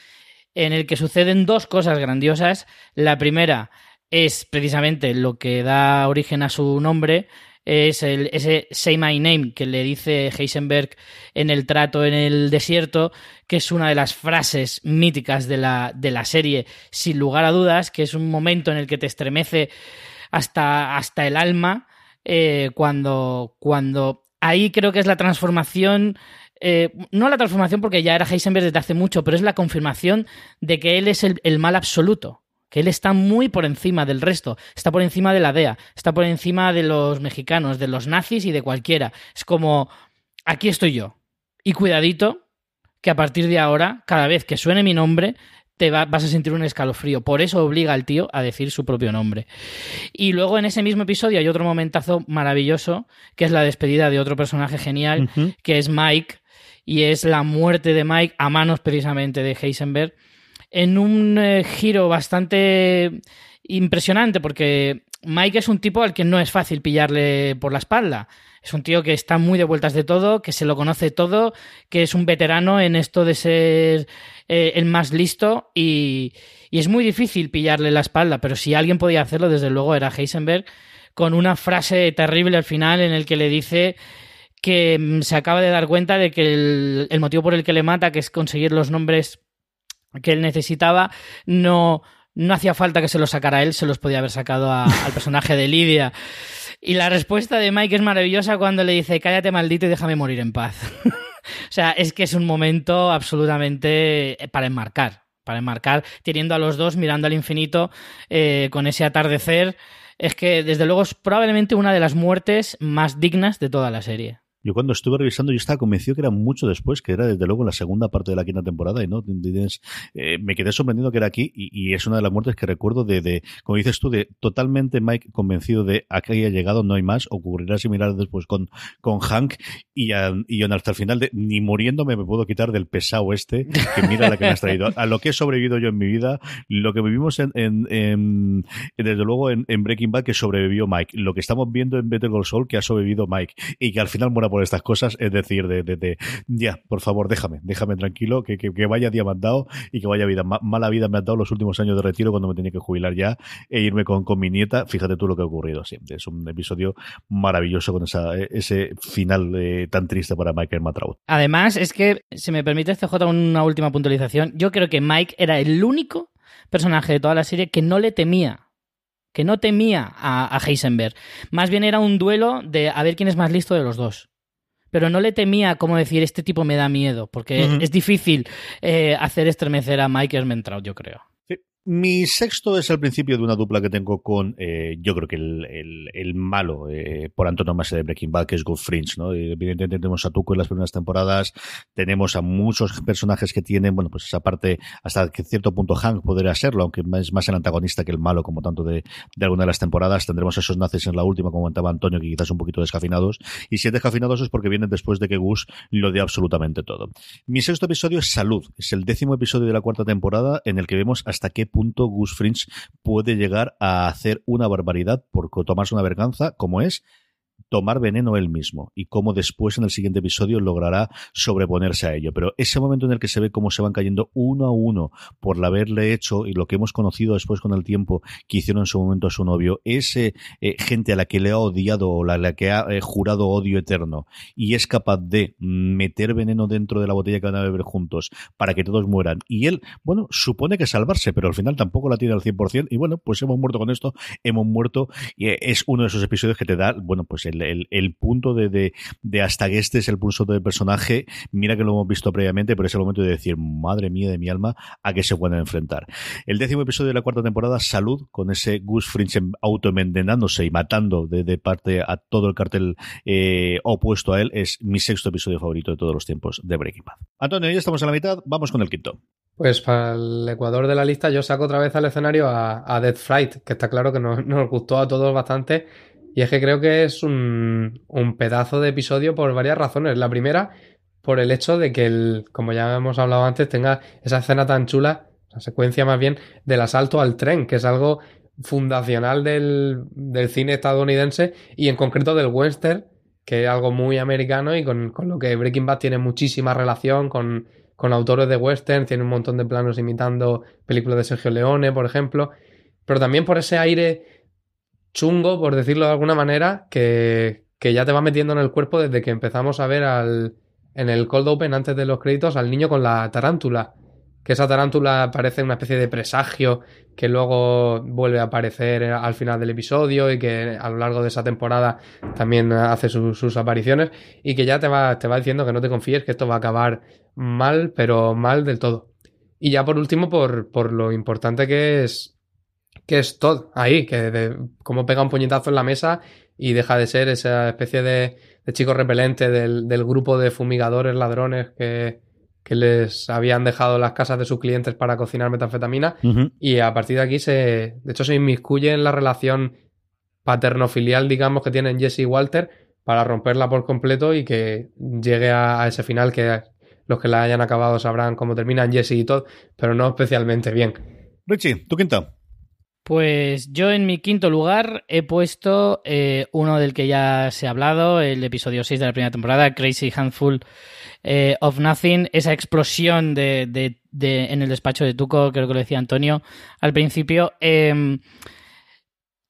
en el que suceden dos cosas grandiosas. La primera es precisamente lo que da origen a su nombre, es el, ese Say My Name que le dice Heisenberg en el trato en el desierto, que es una de las frases míticas de la, de la serie, sin lugar a dudas, que es un momento en el que te estremece hasta, hasta el alma, eh, cuando, cuando ahí creo que es la transformación eh, no la transformación porque ya era Heisenberg desde hace mucho, pero es la confirmación de que él es el mal absoluto que él está muy por encima del resto, está por encima de la DEA, está por encima de los mexicanos, de los nazis y de cualquiera. Es como, aquí estoy yo. Y cuidadito, que a partir de ahora, cada vez que suene mi nombre, te vas a sentir un escalofrío. Por eso obliga al tío a decir su propio nombre. Y luego en ese mismo episodio hay otro momentazo maravilloso, que es la despedida de otro personaje genial, que es Mike, y es la muerte de Mike a manos precisamente de Heisenberg en un eh, giro bastante impresionante porque Mike es un tipo al que no es fácil pillarle por la espalda. Es un tío que está muy de vueltas de todo, que se lo conoce todo, que es un veterano en esto de ser eh, el más listo y, y, es muy difícil pillarle la espalda, pero si alguien podía hacerlo, desde luego era Heisenberg, con una frase terrible al final en el que le dice que mm, se acaba de dar cuenta de que el, el motivo por el que le mata, que es conseguir los nombres que él necesitaba, no, no hacía falta que se los sacara él, se los podía haber sacado a- *laughs* al personaje de Lidia. Y la respuesta de Mike es maravillosa cuando le dice, cállate maldito y déjame morir en paz. *laughs* o sea, es que es un momento absolutamente eh, para enmarcar, para enmarcar, teniendo a los dos mirando al infinito eh, con ese atardecer. Es que, desde luego, es probablemente una de las muertes más dignas de toda la serie. Yo cuando estuve revisando, yo estaba convencido que era mucho después, que era desde luego la segunda parte de la quinta temporada, y no, eh, me quedé sorprendido que era aquí, y, y es una de las muertes que recuerdo de, como dices tú, de totalmente Mike convencido de aquí haya llegado, no hay más, ocurrirá similar después con, con Hank, y, y hasta el final, de, ni muriéndome me puedo quitar del pesado este, que mira la que me has traído. A lo que he sobrevivido yo en mi vida, lo que vivimos en, desde luego en, en Breaking Bad, que sobrevivió Mike, lo que estamos viendo en Better Call Saul, que ha sobrevivido Mike, y que al final muera por estas cosas, es decir, de, de, ya, por favor, déjame, déjame tranquilo, que, que, vaya día me han dado y que vaya vida. Ma- mala vida me han dado los últimos años de retiro cuando me tenía que jubilar ya e irme con, con mi nieta. Fíjate tú lo que ha ocurrido. Sí, es un episodio maravilloso con esa, ese final eh, tan triste para Michael Matraut. Además, es que, si me permite, CJ, una última puntualización. Yo creo que Mike era el único personaje de toda la serie que no le temía. Que no temía a Heisenberg. Más bien era un duelo de a ver quién es más listo de los dos. Pero no le temía como decir, este tipo me da miedo, porque es difícil eh, hacer estremecer a Mike Ermentrout, yo creo. Mi sexto es el principio de una dupla que tengo con, eh, yo creo que el, el, el malo eh, por antonomasia de Breaking Bad, que es Good Fringe, ¿no? Evidentemente tenemos a Tuco en las primeras temporadas, tenemos a muchos personajes que tienen, bueno, pues esa parte, hasta que cierto punto Hank podría serlo, aunque es más el antagonista que el malo, como tanto de, de alguna de las temporadas. Tendremos esos nazis en la última, como comentaba Antonio, que quizás un poquito descafinados. Y si es descafinados es porque vienen después de que Gus lo dé absolutamente todo. Mi sexto episodio es Salud. Es el décimo episodio de la cuarta temporada en el que vemos hasta qué punto Gus Fringe puede llegar a hacer una barbaridad por tomarse una verganza, como es tomar veneno él mismo y cómo después en el siguiente episodio logrará sobreponerse a ello. Pero ese momento en el que se ve cómo se van cayendo uno a uno por haberle hecho y lo que hemos conocido después con el tiempo que hicieron en su momento a su novio, ese eh, gente a la que le ha odiado o la, la que ha eh, jurado odio eterno y es capaz de meter veneno dentro de la botella que van a beber juntos para que todos mueran. Y él, bueno, supone que salvarse, pero al final tampoco la tiene al 100%. Y bueno, pues hemos muerto con esto, hemos muerto. Y eh, es uno de esos episodios que te da, bueno, pues el, el, punto de, de, de hasta que este es el punto del personaje. Mira que lo hemos visto previamente, pero es el momento de decir, madre mía de mi alma, a qué se pueden enfrentar. El décimo episodio de la cuarta temporada, Salud, con ese Gus Fringe autoenvenenándose y matando de, parte a todo el cartel eh, opuesto a él, es mi sexto episodio favorito de todos los tiempos de Breaking Bad. Antonio, ya estamos en la mitad, vamos con el quinto. Pues para el Ecuador de la lista yo saco otra vez al escenario a, a Death Fright, que está claro que *laughs* nos gustó a todos bastante. Y es que creo que es un, un pedazo de episodio por varias razones. La primera, por el hecho de que, el, como ya hemos hablado antes, tenga esa escena tan chula, la secuencia más bien, del asalto al tren, que es algo fundacional del, del cine estadounidense y en concreto del western, que es algo muy americano y con, con lo que Breaking Bad tiene muchísima relación con, con autores de western, tiene un montón de planos imitando películas de Sergio Leone, por ejemplo, pero también por ese aire chungo, por decirlo de alguna manera, que, que ya te va metiendo en el cuerpo desde que empezamos a ver al, en el cold open antes de los créditos al niño con la tarántula. Que esa tarántula parece una especie de presagio que luego vuelve a aparecer al final del episodio y que a lo largo de esa temporada también hace su, sus apariciones y que ya te va, te va diciendo que no te confíes, que esto va a acabar mal, pero mal del todo. Y ya por último, por, por lo importante que es que es Todd ahí, que de, como pega un puñetazo en la mesa y deja de ser esa especie de, de chico repelente del, del, grupo de fumigadores ladrones que, que, les habían dejado las casas de sus clientes para cocinar metanfetamina. Uh -huh. Y a partir de aquí se, de hecho, se inmiscuye en la relación paterno-filial, digamos, que tienen Jesse y Walter para romperla por completo y que llegue a, a ese final que los que la hayan acabado sabrán cómo terminan Jesse y Todd, pero no especialmente bien. Richie, tu quinta. Pues yo en mi quinto lugar he puesto eh, uno del que ya se ha hablado, el episodio 6 de la primera temporada, Crazy Handful eh, of Nothing, esa explosión de, de, en el despacho de Tuco, creo que lo decía Antonio al principio. Eh,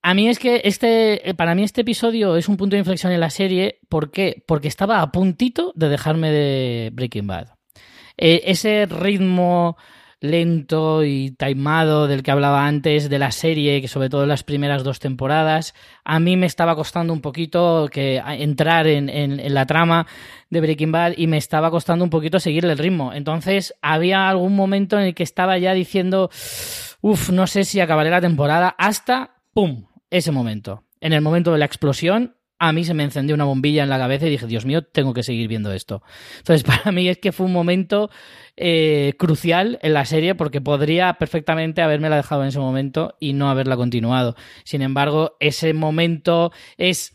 a mí es que este, para mí este episodio es un punto de inflexión en la serie. ¿Por qué? Porque estaba a puntito de dejarme de Breaking Bad. Eh, ese ritmo lento y taimado del que hablaba antes de la serie, que sobre todo en las primeras dos temporadas, a mí me estaba costando un poquito que entrar en, en, la trama de Breaking Bad y me estaba costando un poquito seguirle el ritmo. Entonces había algún momento en el que estaba ya diciendo, uff, no sé si acabaré la temporada hasta, ¡pum!, ese momento. En el momento de la explosión, a mí se me encendió una bombilla en la cabeza y dije, Dios mío, tengo que seguir viendo esto. Entonces, *laughs* para mí es que fue un momento eh, crucial en la serie porque podría perfectamente haberme la dejado en ese momento y no haberla continuado. Sin embargo, ese momento es,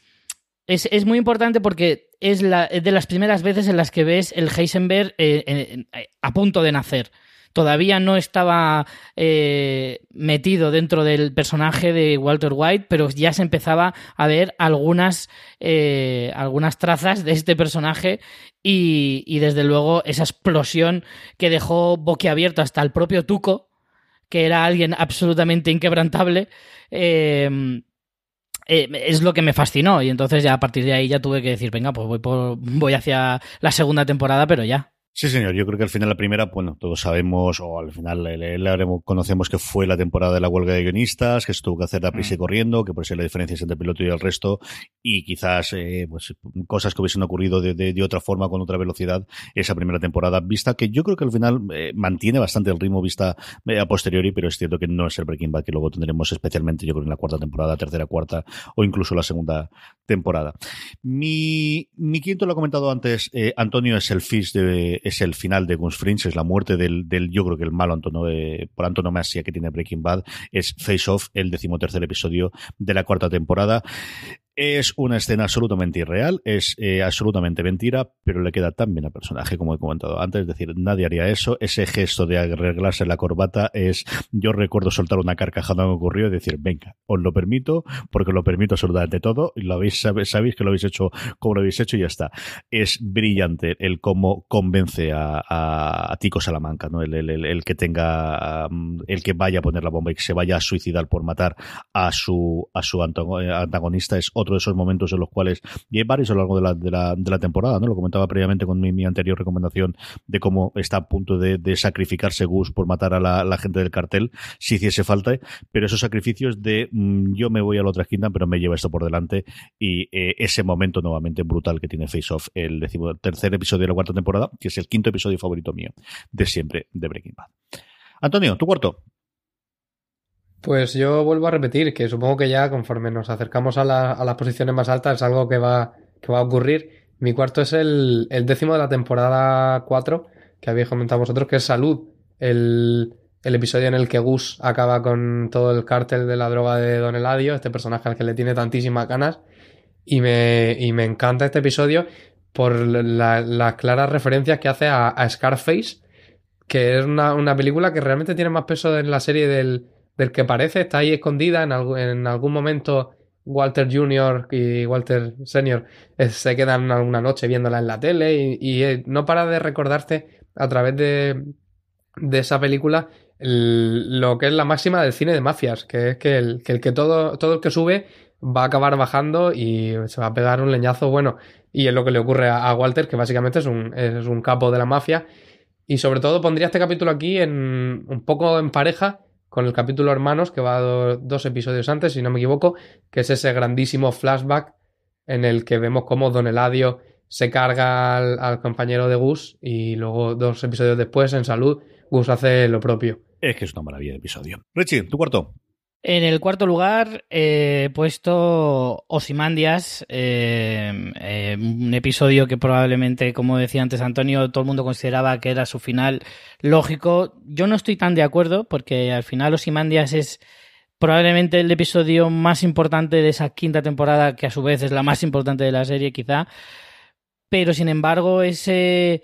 es, muy importante porque es, la, de las primeras veces en las que ves el Heisenberg eh, a punto de nacer todavía no estaba eh, metido dentro del personaje de Walter White, pero ya se empezaba a ver algunas, eh, algunas trazas de este personaje y, desde luego esa explosión que dejó boquiabierto hasta el propio Tuco, que era alguien absolutamente inquebrantable. Em, eh, es lo que me fascinó y entonces ya a partir de ahí ya tuve que decir, venga, pues voy, por, voy hacia la segunda temporada, pero ya. Sí, señor. Yo creo que al final la primera, bueno, todos sabemos, o al final le, conocemos que fue la temporada de la huelga de guionistas, que se tuvo que hacer la prisa y mm. corriendo, que por eso la diferencia entre el piloto y el resto, y quizás eh, pues, cosas que hubiesen ocurrido de, de, otra forma, con otra velocidad, esa primera temporada, vista que yo creo que al final eh, mantiene bastante el ritmo vista eh, a posteriori, pero es cierto que no es el Breaking Bad que luego tendremos especialmente, yo creo, en la cuarta temporada, tercera, cuarta, o incluso la segunda temporada. Mi, mi quinto lo ha comentado antes, Antonio, es el Fish de es el final de Guns Fringe, es la muerte del, del yo creo que el malo Antonio, eh, por antonomasia que tiene Breaking Bad, es Face Off, el decimotercer episodio de la cuarta temporada. Es una escena absolutamente irreal, es eh, absolutamente mentira, pero le queda tan bien al personaje, como he comentado antes. Es decir, nadie haría eso. Ese gesto de arreglarse la corbata es. Yo recuerdo soltar una carcajada que ocurrió y decir, venga, os lo permito, porque lo permito absolutamente todo. Y lo habéis, sabéis que lo habéis hecho como lo habéis hecho y ya está. Es brillante el cómo convence a, Tico Salamanca, ¿no? El, que tenga. el que vaya a poner la bomba y que se vaya a suicidar por matar a su, a su antagonista es de esos momentos en los cuales, y hay varios a lo largo de la, temporada, ¿no? Lo comentaba previamente con mi, anterior recomendación de cómo está a punto de, sacrificarse Gus por matar a la, gente del cartel, si hiciese falta, pero esos sacrificios de mm, yo me voy a la otra esquina, pero me lleva esto por delante, y eh, ese momento nuevamente brutal que tiene Face Off, el tercer episodio de la cuarta temporada, que es el quinto episodio favorito mío de siempre de Breaking Bad. Antonio, tu cuarto. Pues yo vuelvo a repetir que supongo que ya conforme nos acercamos a, las posiciones más altas es algo que va, que va a ocurrir. Mi cuarto es el, décimo de la temporada 4 que habéis comentado vosotros, que es Salud, el, episodio en el que Gus acaba con todo el cártel de la droga de Don Eladio, este personaje al que le tiene tantísimas ganas. Y me, y me encanta este episodio por las claras referencias que hace a, Scarface, que es una, una película que realmente tiene más peso en la serie del, del que parece, está ahí escondida, en, en algún momento Walter Jr. y Walter Sr. Eh, se quedan alguna noche viéndola en la tele y, eh, no para de recordarte a través de, de esa película lo que es la máxima del cine de mafias, que es que el que, todo, todo el que sube va a acabar bajando y se va a pegar un leñazo bueno. Y es lo que le ocurre a, a Walter, que básicamente es un, es un capo de la mafia. Y sobre todo pondría este capítulo aquí en un poco en pareja con el capítulo Hermanos, que va dos episodios antes, si no me equivoco, que es ese grandísimo flashback en el que vemos cómo Don Eladio se carga al, compañero de Gus y luego dos episodios después, en salud, Gus hace lo propio. Es que es una maravilla de episodio. Richie, tu cuarto. En el cuarto lugar he puesto Osimandias, eh, eh, un episodio que probablemente, como decía antes Antonio, todo el mundo consideraba que era su final lógico. Yo no estoy tan de acuerdo porque al final Osimandias es probablemente el episodio más importante de esa quinta temporada, que a su vez es la más importante de la serie quizá. Pero sin embargo, ese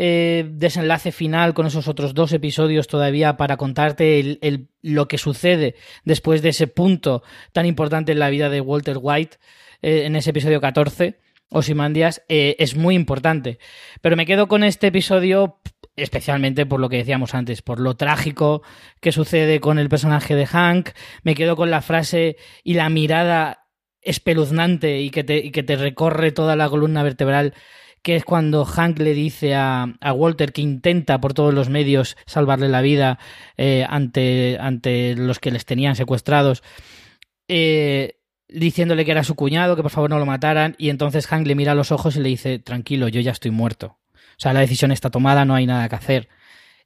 eh, desenlace final con esos otros dos episodios todavía para contarte lo que sucede después de ese punto tan importante en la vida de Walter White eh, en ese episodio 14. Osimandias eh, es muy importante. Pero me quedo con este episodio especialmente por lo que decíamos antes, por lo trágico que sucede con el personaje de Hank. Me quedo con la frase y la mirada espeluznante y que te, y que te recorre toda la columna vertebral que es cuando Hank le dice a, a, Walter que intenta por todos los medios salvarle la vida eh, ante, ante los que les tenían secuestrados, eh, diciéndole que era su cuñado, que por favor no lo mataran, y entonces Hank le mira a los ojos y le dice, tranquilo, yo ya estoy muerto. O sea, la decisión está tomada, no hay nada que hacer.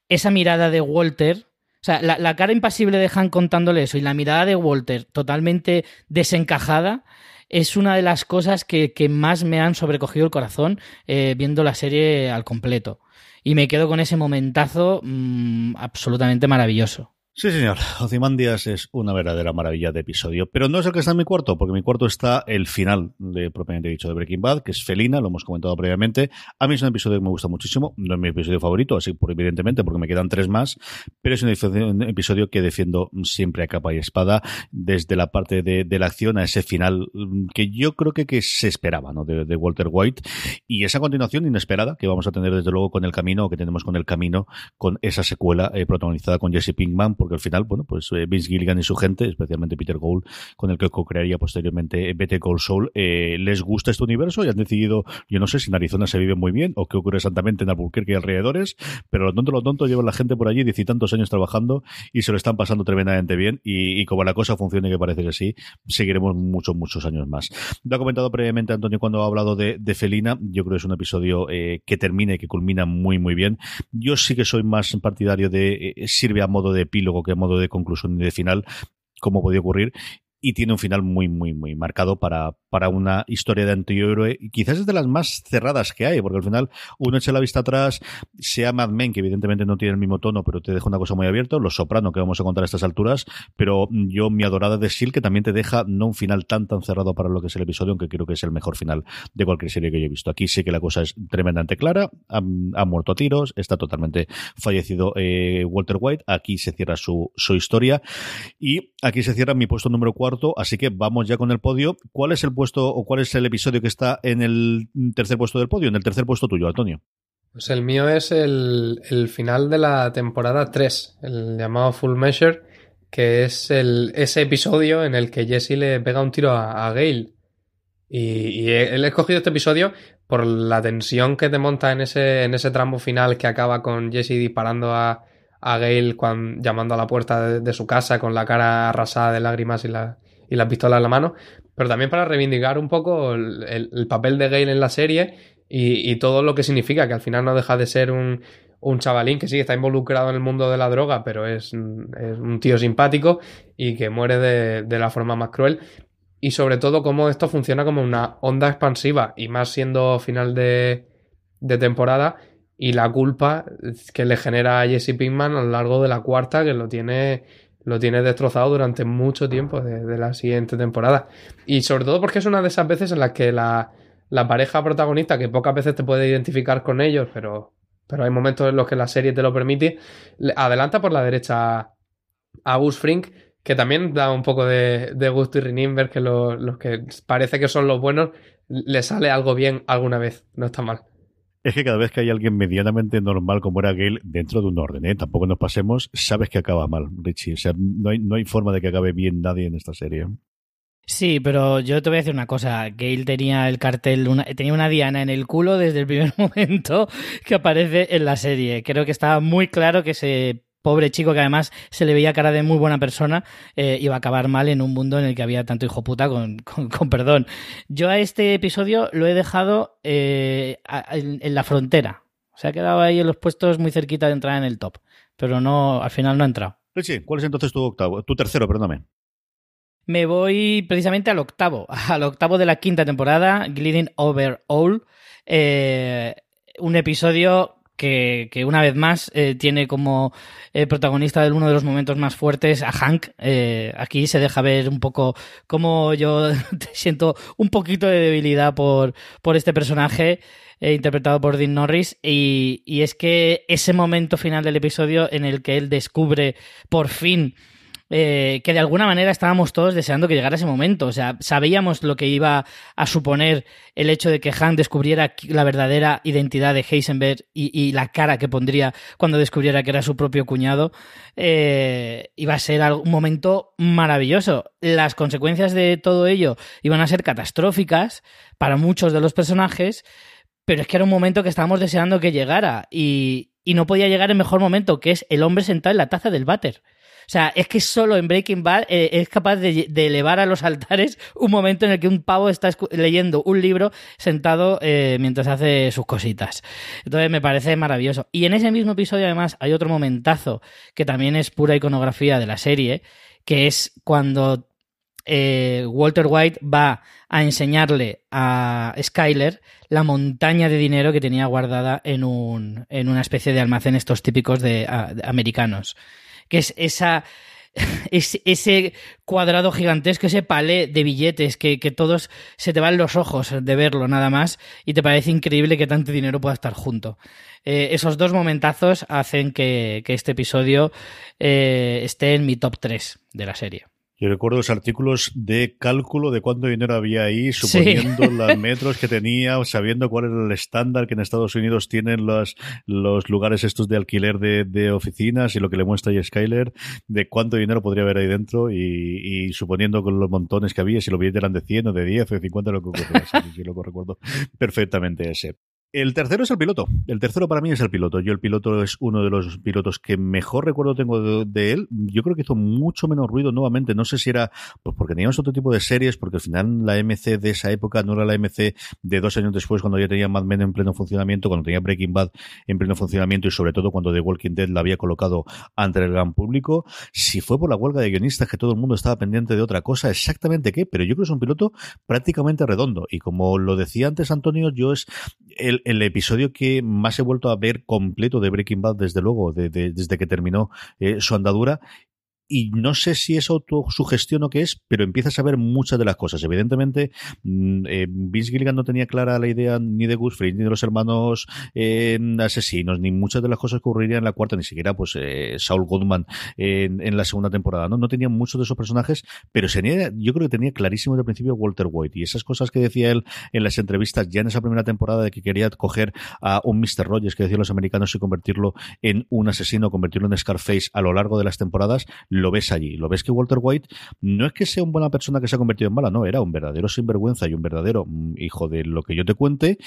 Esa mirada de Walter, o sea, la, la cara impasible de Hank contándole eso y la mirada de Walter totalmente desencajada, es una de las cosas que, más me han sobrecogido el corazón eh, viendo la serie al completo. Y me quedo con ese momentazo mmm, absolutamente maravilloso. Sí, señor. Ozymandias es una verdadera maravilla de episodio. Pero no es el que está en mi cuarto, porque en mi cuarto está el final, de propiamente dicho, de Breaking Bad, que es Felina, lo hemos comentado previamente. A mí es un episodio que me gusta muchísimo. No es mi episodio favorito, así por evidentemente, porque me quedan tres más. Pero es un episodio que defiendo siempre a capa y espada, desde la parte de, la acción a ese final que yo creo que, se esperaba, ¿no? De, de, Walter White. Y esa continuación inesperada que vamos a tener desde luego con el camino, o que tenemos con el camino, con esa secuela eh, protagonizada con Jesse Pinkman porque al final, bueno, pues eh, Vince Gilligan y su gente, especialmente Peter Gould, con el que co-crearía posteriormente BT Gold Soul, les gusta este universo y han decidido, yo no sé si en Arizona se vive muy bien o qué ocurre exactamente en Albuquerque y alrededores, pero lo tonto, lo tonto, llevan la gente por allí diez y tantos años trabajando y se lo están pasando tremendamente bien y, como la cosa funcione que parece que sí, seguiremos muchos, muchos años más. Lo ha comentado previamente Antonio cuando ha hablado de, de Felina, yo creo que es un episodio eh, que termina y que culmina muy, muy bien. Yo sí que soy más partidario de eh, sirve a modo de epílogo que a modo de conclusión y de final, como podía ocurrir, y tiene un final muy, muy, muy marcado para, para una historia de antihéroe, y quizás es de las más cerradas que hay, porque al final uno echa la vista atrás, sea Mad Men, que evidentemente no tiene el mismo tono, pero te deja una cosa muy abierta, Los Soprano, que vamos a contar a estas alturas, pero yo, mi adorada de Seal, que también te deja no un final tan, tan cerrado para lo que es el episodio, aunque creo que es el mejor final de cualquier serie que yo he visto. Aquí sí que la cosa es tremendamente clara, han, han muerto a tiros, está totalmente fallecido eh, Walter White, aquí se cierra su, su historia, y aquí se cierra mi puesto número 4 así que vamos ya con el podio. ¿Cuál es el puesto o cuál es el episodio que está en el tercer puesto del podio? En el tercer puesto tuyo, Antonio. Pues el mío es el, final de la temporada 3, el llamado Full Measure, que es el, ese episodio en el que Jesse le pega un tiro a, Gale. Y, y ha escogido este episodio por la tensión que te monta en ese, en ese tramo final que acaba con Jesse disparando a, a Gale llamando a la puerta de, su casa con la cara arrasada de lágrimas y y la pistola en la mano, pero también para reivindicar un poco el, el, el papel de Gale en la serie y, todo lo que significa, que al final no deja de ser un, un chavalín que sí está involucrado en el mundo de la droga, pero es, un tío simpático y que muere de, la forma más cruel. Y sobre todo cómo esto funciona como una onda expansiva, y más siendo final de, de temporada, y la culpa que le genera a Jesse Pinkman a lo largo de la cuarta, que lo tiene lo tiene destrozado durante mucho tiempo de, la siguiente temporada. Y sobre todo porque es una de esas veces en las que la, la, pareja protagonista, que pocas veces te puede identificar con ellos, pero, pero hay momentos en los que la serie te lo permite, adelanta por la derecha a Gus Frink, que también da un poco de, de gusto y remember que los, los que parece que son los buenos, le sale algo bien alguna vez, no está mal es que cada vez que hay alguien medianamente normal como era Gale dentro de un orden, ¿eh? tampoco nos pasemos, sabes que acaba mal, Richie. O sea, no hay, no hay forma de que acabe bien nadie en esta serie. Sí, pero yo te voy a decir una cosa. Gale tenía el cartel, tenía una diana en el culo desde el primer *laughs* momento que aparece en la serie. Creo que estaba muy claro que se pobre chico que además se le veía cara de muy buena persona, eh, iba a acabar mal en un mundo en el que había tanto hijo puta con, *laughs* con, con perdón. Yo a este episodio lo he dejado eh, a, en, en, la frontera. Se ha quedado ahí en los puestos muy cerquita de entrar en el top. Pero no, al final no ha entrado. Richie, ¿cuál es entonces tu octavo? Tu tercero, perdóname. Me voy precisamente al octavo, *laughs* al octavo de la quinta temporada, Gliding Over All. Eh, un episodio que, una vez más eh, tiene como eh, protagonista de uno de los momentos más fuertes a Hank. Eh, aquí se deja ver un poco cómo yo *laughs* siento un poquito de debilidad por, por este personaje interpretado por Dean Norris y, y, es que ese momento final del episodio en el que él descubre por fin eh, que de alguna manera estábamos todos deseando que llegara ese momento. O sea, sabíamos lo que iba a suponer el hecho de que Han descubriera la verdadera identidad de Heisenberg y, la cara que pondría cuando descubriera que era su propio cuñado. Eh, iba a ser un momento maravilloso. Las consecuencias de todo ello iban a ser catastróficas para muchos de los personajes, pero es que era un momento que estábamos deseando que llegara y, y no podía llegar en mejor momento, que es el hombre sentado en la taza del váter. O sea, es que solo en Breaking Bad eh, es capaz de, elevar a los altares un momento en el que un pavo está leyendo un libro sentado eh, mientras hace sus cositas. Entonces me parece maravilloso. Y en ese mismo episodio, además, hay otro momentazo que también es pura iconografía de la serie, que es cuando eh, Walter White va a enseñarle a Skyler la montaña de dinero que tenía guardada en, un, en una especie de almacén estos típicos de americanos que es esa, *laughs* ese cuadrado gigantesco, ese palé de billetes que, todos se te van los ojos de verlo nada más y te parece increíble que tanto dinero pueda estar junto. Eh, esos dos momentazos hacen que, este episodio eh, esté en mi top 3 de la serie. Yo recuerdo los artículos de cálculo de cuánto dinero había ahí, suponiendo *laughs* los metros que tenía, sabiendo cuál era el estándar que en Estados Unidos tienen los, los lugares estos de alquiler de, oficinas y lo que le muestra ahí Skyler, de cuánto dinero podría haber ahí dentro y, suponiendo con los montones que había, si lo billetes eran de 100 o de 10 o de 50, lo que ocurría, si lo recuerdo perfectamente ese. El tercero es el piloto. El tercero para mí es el piloto. Yo el piloto es uno de los pilotos que mejor recuerdo tengo de, él. Yo creo que hizo mucho menos ruido nuevamente. No sé si era pues porque teníamos otro tipo de series, porque al final la MC de esa época no era la MC de dos años después cuando ya tenía Mad Men en pleno funcionamiento, cuando tenía Breaking Bad en pleno funcionamiento y sobre todo cuando The Walking Dead la había colocado ante el gran público. Si fue por la huelga de guionistas que todo el mundo estaba pendiente de otra cosa, exactamente qué, pero yo creo que es un piloto prácticamente redondo. Y como lo decía antes Antonio, yo es el, el, episodio que más he vuelto a ver completo de Breaking Bad, desde luego, desde que terminó eh, su andadura, y no sé si es autosugestión o qué es, pero empiezas a ver muchas de las cosas. Evidentemente, mm, eh, Vince Gilligan no tenía clara la idea ni de Gus Fring, ni de los hermanos eh, asesinos, ni muchas de las cosas que ocurrirían en la cuarta, ni siquiera pues eh, Saul Goodman en, la segunda temporada. ¿no? no tenía muchos de esos personajes, pero yo creo que tenía clarísimo desde el principio Walter White. Y esas cosas que decía él en las entrevistas ya en esa primera temporada de que quería coger a un Mr. Rogers que decían los americanos y convertirlo en un asesino, convertirlo en Scarface a lo largo de las temporadas, lo ves allí. Lo ves que Walter White no es que sea una buena persona que se ha convertido en mala, no, era un verdadero sinvergüenza y un verdadero mm, hijo de lo que yo te cuente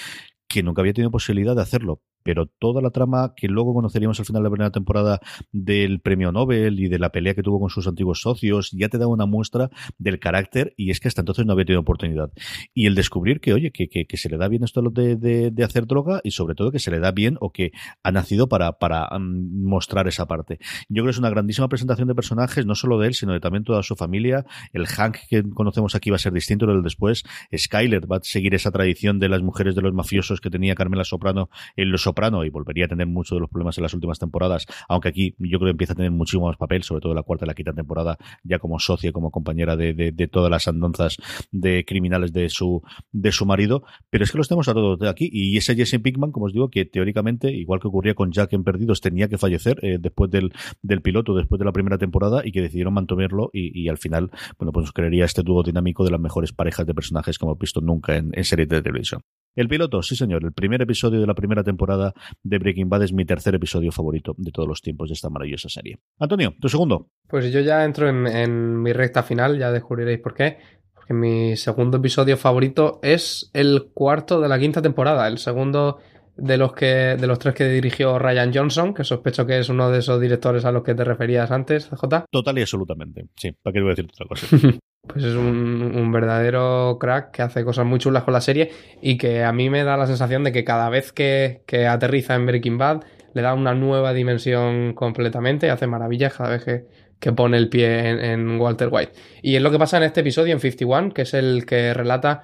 que nunca había tenido posibilidad de hacerlo, pero toda la trama que luego conoceríamos al final de la primera temporada del premio Nobel y de la pelea que tuvo con sus antiguos socios, ya te da una muestra del carácter y es que hasta entonces no había tenido oportunidad. Y el descubrir que, oye, que, que, se le da bien esto de, de, de, hacer droga y sobre todo que se le da bien o que ha nacido para, para mm, mostrar esa parte. Yo creo que es una grandísima presentación de personajes, no solo de él, sino de también toda su familia. El Hank que conocemos aquí va a ser distinto del después. Skyler va a seguir esa tradición de las mujeres de los mafiosos que tenía Carmela Soprano en Los Soprano y volvería a tener muchos de los problemas en las últimas temporadas, aunque aquí yo creo que empieza a tener muchísimo más papel, sobre todo en la cuarta y la quinta temporada, ya como socia, como compañera de, todas las andanzas de criminales de su, de su marido, pero es que los tenemos a todos aquí y ese Jesse Pinkman, como os digo, que teóricamente, igual que ocurría con Jack en Perdidos, tenía que fallecer eh, después del, del piloto, después de la primera temporada y que decidieron mantenerlo y, al final, bueno, pues nos creería este dúo dinámico de las mejores parejas de personajes que hemos visto nunca en, en series de televisión. El piloto, sí señor, el primer episodio de la primera temporada de Breaking Bad es mi tercer episodio favorito de todos los tiempos de esta maravillosa serie. Antonio, tu segundo. Pues yo ya entro en, mi recta final, ya descubriréis por qué. Porque mi segundo episodio favorito es el cuarto de la quinta temporada, el segundo de los que de los tres que dirigió Ryan Johnson, que sospecho que es uno de esos directores a los que te referías antes, CJ. Total y absolutamente. Sí, ¿para qué voy a decir otra cosa? *laughs* pues es un, verdadero crack que hace cosas muy chulas con la serie y que a mí me da la sensación de que cada vez que, aterriza en Breaking Bad le da una nueva dimensión completamente y hace maravillas cada vez que, pone el pie en, Walter White. Y es lo que pasa en este episodio, en 51, que es el que relata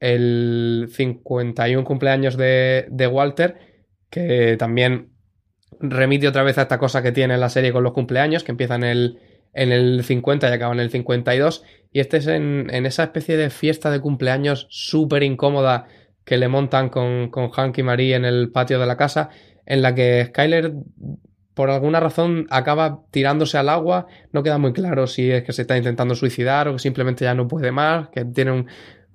el 51 cumpleaños de, de Walter, que también remite otra vez a esta cosa que tiene la serie con los cumpleaños, que empieza en el, en el 50 y acaba en el 52. Y este es en, esa especie de fiesta de cumpleaños súper incómoda que le montan con, con Hank y Marie en el patio de la casa, en la que Skyler por alguna razón acaba tirándose al agua. No queda muy claro si es que se está intentando suicidar o que simplemente ya no puede más, que tiene un,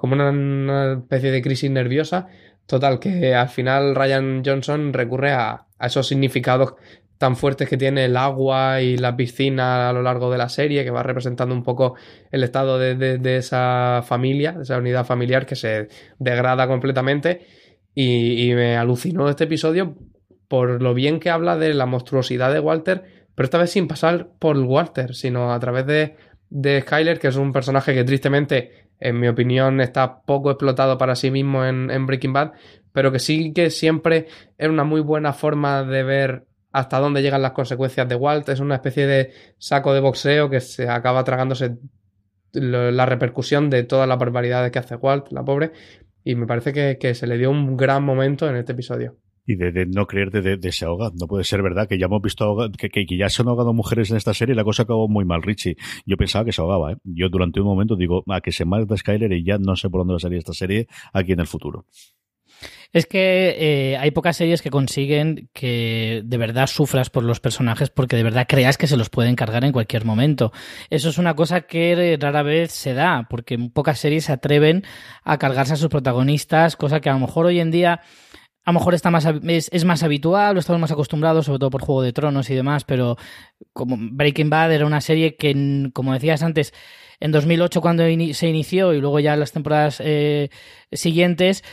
como una, especie de crisis nerviosa. Total, que al final Ryan Johnson recurre a, esos significados tan fuertes que tiene el agua y la piscina a lo largo de la serie, que va representando un poco el estado de, esa familia, de esa unidad familiar que se degrada completamente. Y, y, me alucinó este episodio por lo bien que habla de la monstruosidad de Walter, pero esta vez sin pasar por Walter, sino a través de, de Skyler, que es un personaje que tristemente, en mi opinión, está poco explotado para sí mismo en, Breaking Bad, pero que sí que siempre es una muy buena forma de ver hasta dónde llegan las consecuencias de Walt. Es una especie de saco de boxeo que se acaba tragándose la repercusión de todas las barbaridades que hace Walt, la pobre. Y me parece que se le dio un gran momento en este episodio y de, no creerte de, de, se ahoga. No puede ser verdad que ya hemos visto que, que, ya se han ahogado mujeres en esta serie y la cosa acabó muy mal, Richie. Yo pensaba que se ahogaba, ¿eh? Yo durante un momento digo, a que se mata Skyler y ya no sé por dónde va a salir esta serie aquí en el futuro. Es que eh, hay pocas series que consiguen que de verdad sufras por los personajes porque de verdad creas que se los pueden cargar en cualquier momento. Eso es una cosa que rara vez se da, porque pocas series se atreven a cargarse a sus protagonistas, cosa que a lo mejor hoy en día a lo mejor está más, es, más habitual, lo estamos más acostumbrados, sobre todo por Juego de Tronos y demás, pero como Breaking Bad era una serie que, como decías antes, en 2008 cuando se inició y luego ya las temporadas eh, siguientes,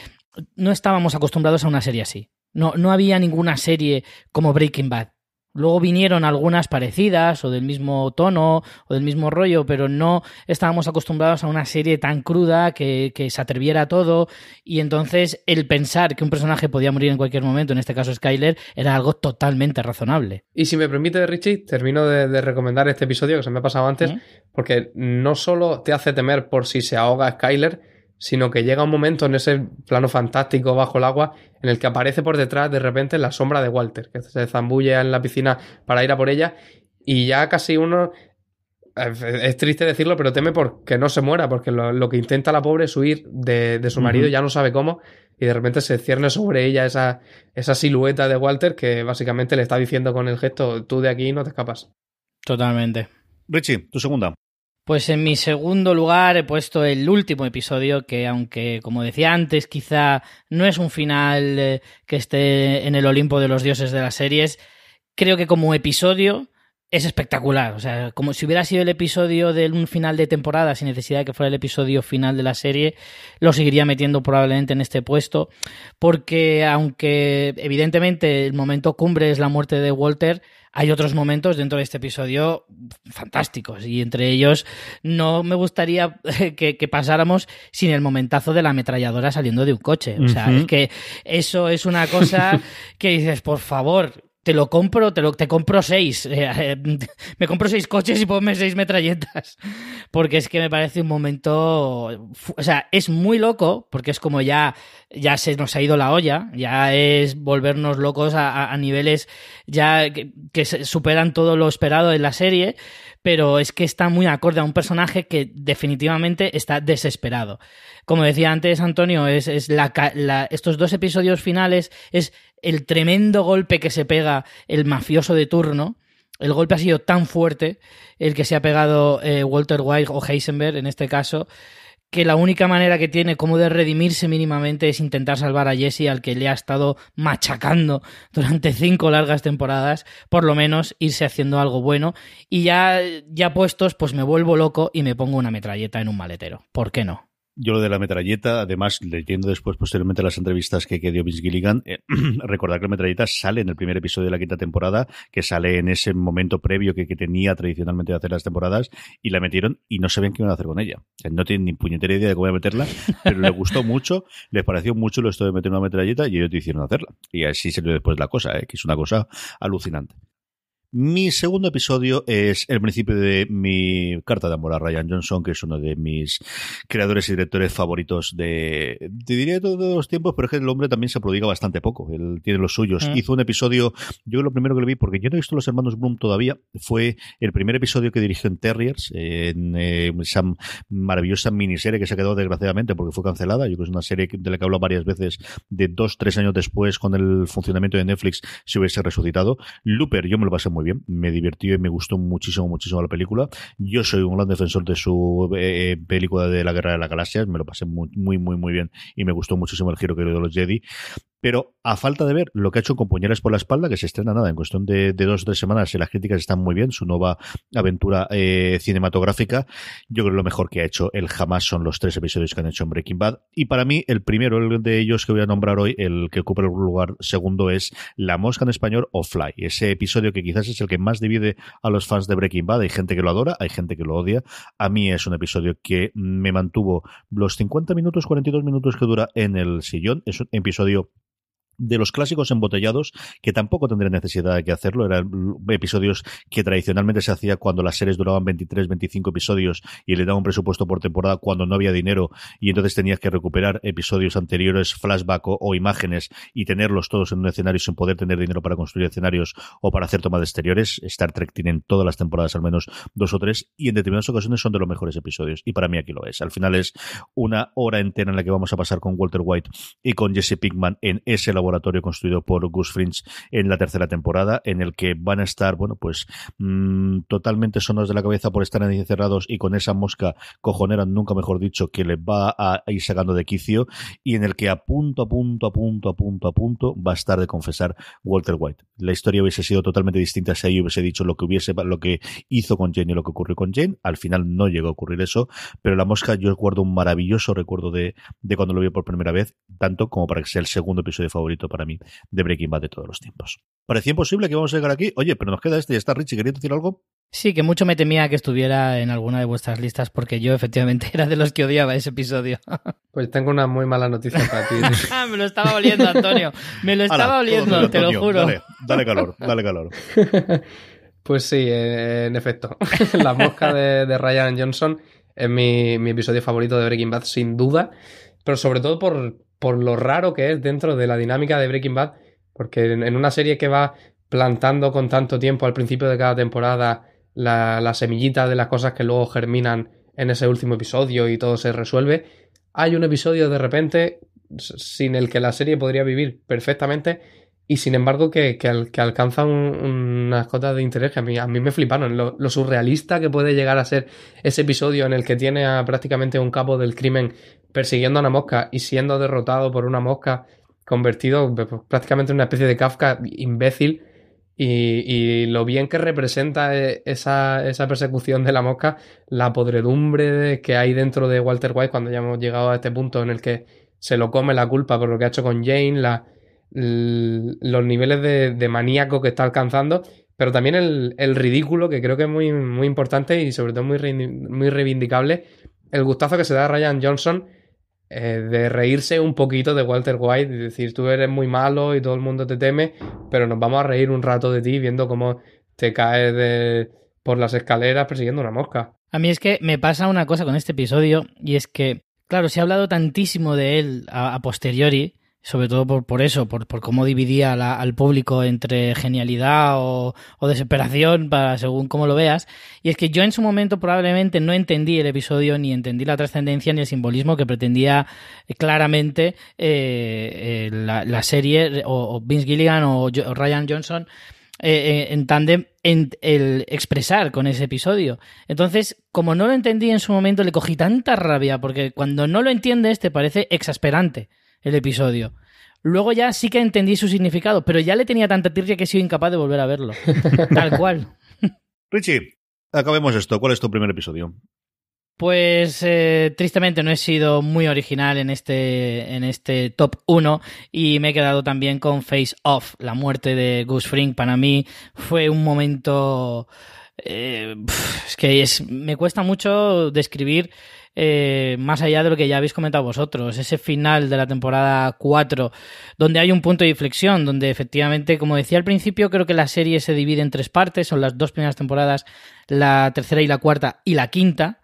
no estábamos acostumbrados a una serie así. No, no había ninguna serie como Breaking Bad. Luego vinieron algunas parecidas o del mismo tono o del mismo rollo, pero no estábamos acostumbrados a una serie tan cruda que, se atreviera a todo y entonces el pensar que un personaje podía morir en cualquier momento, en este caso Skyler, era algo totalmente razonable. Y si me permite, Richie, termino de, recomendar este episodio que se me ha pasado antes, porque no solo te hace temer por si se ahoga Skyler, sino que llega un momento en ese plano fantástico bajo el agua en el que aparece por detrás de repente la sombra de Walter, que se zambulle en la piscina para ir a por ella y ya casi uno es triste decirlo, pero teme porque no se muera, porque lo, que intenta la pobre es huir de, su marido, ya no sabe cómo, y de repente se cierne sobre ella esa, esa silueta de Walter que básicamente le está diciendo con el gesto, tú de aquí no te escapas. Totalmente. Richie, tu segunda. Pues en mi segundo lugar he puesto el último episodio que aunque como decía antes quizá no es un final eh, que esté en el Olimpo de los dioses de las series, creo que como episodio es espectacular. O sea, como si hubiera sido el episodio de un final de temporada sin necesidad de que fuera el episodio final de la serie, lo seguiría metiendo probablemente en este puesto. Porque aunque evidentemente el momento cumbre es la muerte de Walter, hay otros momentos dentro de este episodio fantásticos y entre ellos no me gustaría *laughs* que, pasáramos sin el momentazo de la ametralladora saliendo de un coche. O sea, es que eso es una cosa que dices, por favor, te lo compro, te, lo, te compro seis. Eh, eh, *laughs* me compro seis coches y ponme seis metralletas. *laughs* Porque es que me parece un momento. O sea, es muy loco, porque es como ya, ya se nos ha ido la olla, ya es volvernos locos a, niveles ya que, superan todo lo esperado en la serie. Pero es que está muy acorde a un personaje que definitivamente está desesperado. Como decía antes Antonio, es, es la, estos dos episodios finales es el tremendo golpe que se pega el mafioso de turno. El golpe ha sido tan fuerte, el que se ha pegado eh, Walter White o Heisenberg en este caso, que la única manera que tiene como de redimirse mínimamente es intentar salvar a Jesse al que le ha estado machacando durante cinco largas temporadas, por lo menos irse haciendo algo bueno y ya ya puestos pues me vuelvo loco y me pongo una metralleta en un maletero. ¿Por qué no? Yo lo de la metralleta, además, leyendo después posteriormente las entrevistas que, dio Vince Gilligan, eh, *clears throat* recordar que la metralleta sale en el primer episodio de la quinta temporada, que sale en ese momento previo que, tenía tradicionalmente de hacer las temporadas, y la metieron y no sabían qué iban a hacer con ella. no tienen ni puñetera idea de cómo meterla, pero le gustó *laughs* mucho, les pareció mucho lo esto de meter una metralleta y ellos te hicieron hacerla. Y así salió después la cosa, ¿eh? que es una cosa alucinante. Mi segundo episodio es el principio de mi carta de amor a Ryan Johnson, que es uno de mis creadores y directores favoritos de, te diría de todos los tiempos, pero es que el hombre también se prodiga bastante poco. Él tiene los suyos. Mm. Hizo un episodio, yo lo primero que le vi, porque yo no he visto Los Hermanos Bloom todavía, fue el primer episodio que dirigió en Terriers, en eh, esa maravillosa miniserie que se ha quedado desgraciadamente porque fue cancelada. Yo creo que es una serie de la que hablo varias veces, de dos, tres años después, con el funcionamiento de Netflix, se hubiese resucitado. Looper, yo me lo pasé muy bien, me divirtió y me gustó muchísimo, muchísimo la película. Yo soy un gran defensor de su eh, película de la Guerra de las Galaxias, me lo pasé muy, muy, muy, muy bien y me gustó muchísimo el giro que dio de los Jedi. Pero a falta de ver lo que ha hecho con Puñales por la espalda, que se estrena nada en cuestión de, dos o tres semanas y las críticas están muy bien, su nueva aventura eh, cinematográfica, yo creo que lo mejor que ha hecho él jamás son los tres episodios que han hecho en Breaking Bad. Y para mí, el primero el de ellos que voy a nombrar hoy, el que ocupa el lugar segundo, es La Mosca en español o Fly. Ese episodio que quizás es el que más divide a los fans de Breaking Bad. Hay gente que lo adora, hay gente que lo odia. A mí es un episodio que me mantuvo los 50 minutos, 42 minutos que dura en el sillón. Es un episodio de los clásicos embotellados, que tampoco tendría necesidad de que hacerlo, eran episodios que tradicionalmente se hacía cuando las series duraban 23, 25 episodios y le daban un presupuesto por temporada cuando no había dinero y entonces tenías que recuperar episodios anteriores, flashback o, imágenes y tenerlos todos en un escenario sin poder tener dinero para construir escenarios o para hacer tomas de exteriores. Star Trek tiene en todas las temporadas al menos dos o tres y en determinadas ocasiones son de los mejores episodios y para mí aquí lo es. Al final es una hora entera en la que vamos a pasar con Walter White y con Jesse Pinkman en ese laboratorio construido por Gus Fringe en la tercera temporada, en el que van a estar, bueno, pues mmm, totalmente sonos de la cabeza por estar ahí encerrados y con esa mosca cojonera, nunca mejor dicho, que le va a ir sacando de quicio y en el que a punto, a punto, a punto, a punto, a punto va a estar de confesar Walter White. La historia hubiese sido totalmente distinta si ahí hubiese dicho lo que hubiese, lo que hizo con Jane y lo que ocurrió con Jane. Al final no llegó a ocurrir eso, pero la mosca yo recuerdo un maravilloso recuerdo de, de cuando lo vi por primera vez, tanto como para que sea el segundo episodio favorito para mí de Breaking Bad de todos los tiempos. Parecía imposible que vamos a llegar aquí. Oye, pero nos queda este y está Richie. ¿Quería decir algo? Sí, que mucho me temía que estuviera en alguna de vuestras listas porque yo efectivamente *laughs* era de los que odiaba ese episodio. *laughs* Pues tengo una muy mala noticia para ti. *laughs* me lo estaba oliendo, Antonio. Me lo estaba Ala, oliendo, todo te lo juro. Dale, dale calor, dale calor. Pues sí, eh, en efecto. La mosca de, de Ryan Johnson es mi, mi episodio favorito de Breaking Bad, sin duda. Pero sobre todo por, por lo raro que es dentro de la dinámica de Breaking Bad. Porque en, en una serie que va plantando con tanto tiempo al principio de cada temporada la, la semillita de las cosas que luego germinan en ese último episodio y todo se resuelve, hay un episodio de repente sin el que la serie podría vivir perfectamente y sin embargo que, que, al- unas cotas de interés que a mí, a mí me fliparon. Lo, surrealista que puede llegar a ser ese episodio en el que tiene a prácticamente un capo del crimen persiguiendo a una mosca y siendo derrotado por una mosca convertido pues, prácticamente en una especie de Kafka imbécil y, y lo bien que representa eh, esa, esa persecución de la mosca, la podredumbre que hay dentro de Walter White cuando ya hemos llegado a este punto en el que se lo come la culpa por lo que ha hecho con Jane, la, los niveles de, maníaco que está alcanzando, pero también el, ridículo, que creo que es muy, muy importante y sobre todo muy, muy reivindicable, el gustazo que se da a Ryan Johnson eh, de reírse un poquito de Walter White y decir tú eres muy malo y todo el mundo te teme, pero nos vamos a reír un rato de ti viendo cómo te caes de, por las escaleras persiguiendo una mosca. A mí es que me pasa una cosa con este episodio y es que, claro, se ha hablado tantísimo de él a posteriori, sobre todo por, por eso, por, por cómo dividía al público entre genialidad o, o desesperación, para, según cómo lo veas. Y es que yo en su momento probablemente no entendí el episodio, ni entendí la trascendencia, ni el simbolismo que pretendía eh, claramente eh, eh, la, la serie, o, Vince Gilligan o, Ryan Johnson eh, en tándem en el expresar con ese episodio. Entonces, como no lo entendí en su momento, le cogí tanta rabia, porque cuando no lo entiendes te parece exasperante el episodio. Luego ya sí que entendí su significado, pero ya le tenía tanta tirria que he sido incapaz de volver a verlo. *laughs* Tal cual. Richie, acabemos esto. ¿Cuál es tu primer episodio? Pues eh, tristemente no he sido muy original en este, en este top 1 y me he quedado también con Face Off, la muerte de Gus Fring. Para mí fue un momento eh, es que es, me cuesta mucho describir eh, más allá de lo que ya habéis comentado vosotros, ese final de la temporada 4, donde hay un punto de inflexión, donde efectivamente, como decía al principio, creo que la serie se divide en tres partes, son las dos primeras temporadas, la tercera y la cuarta y la quinta.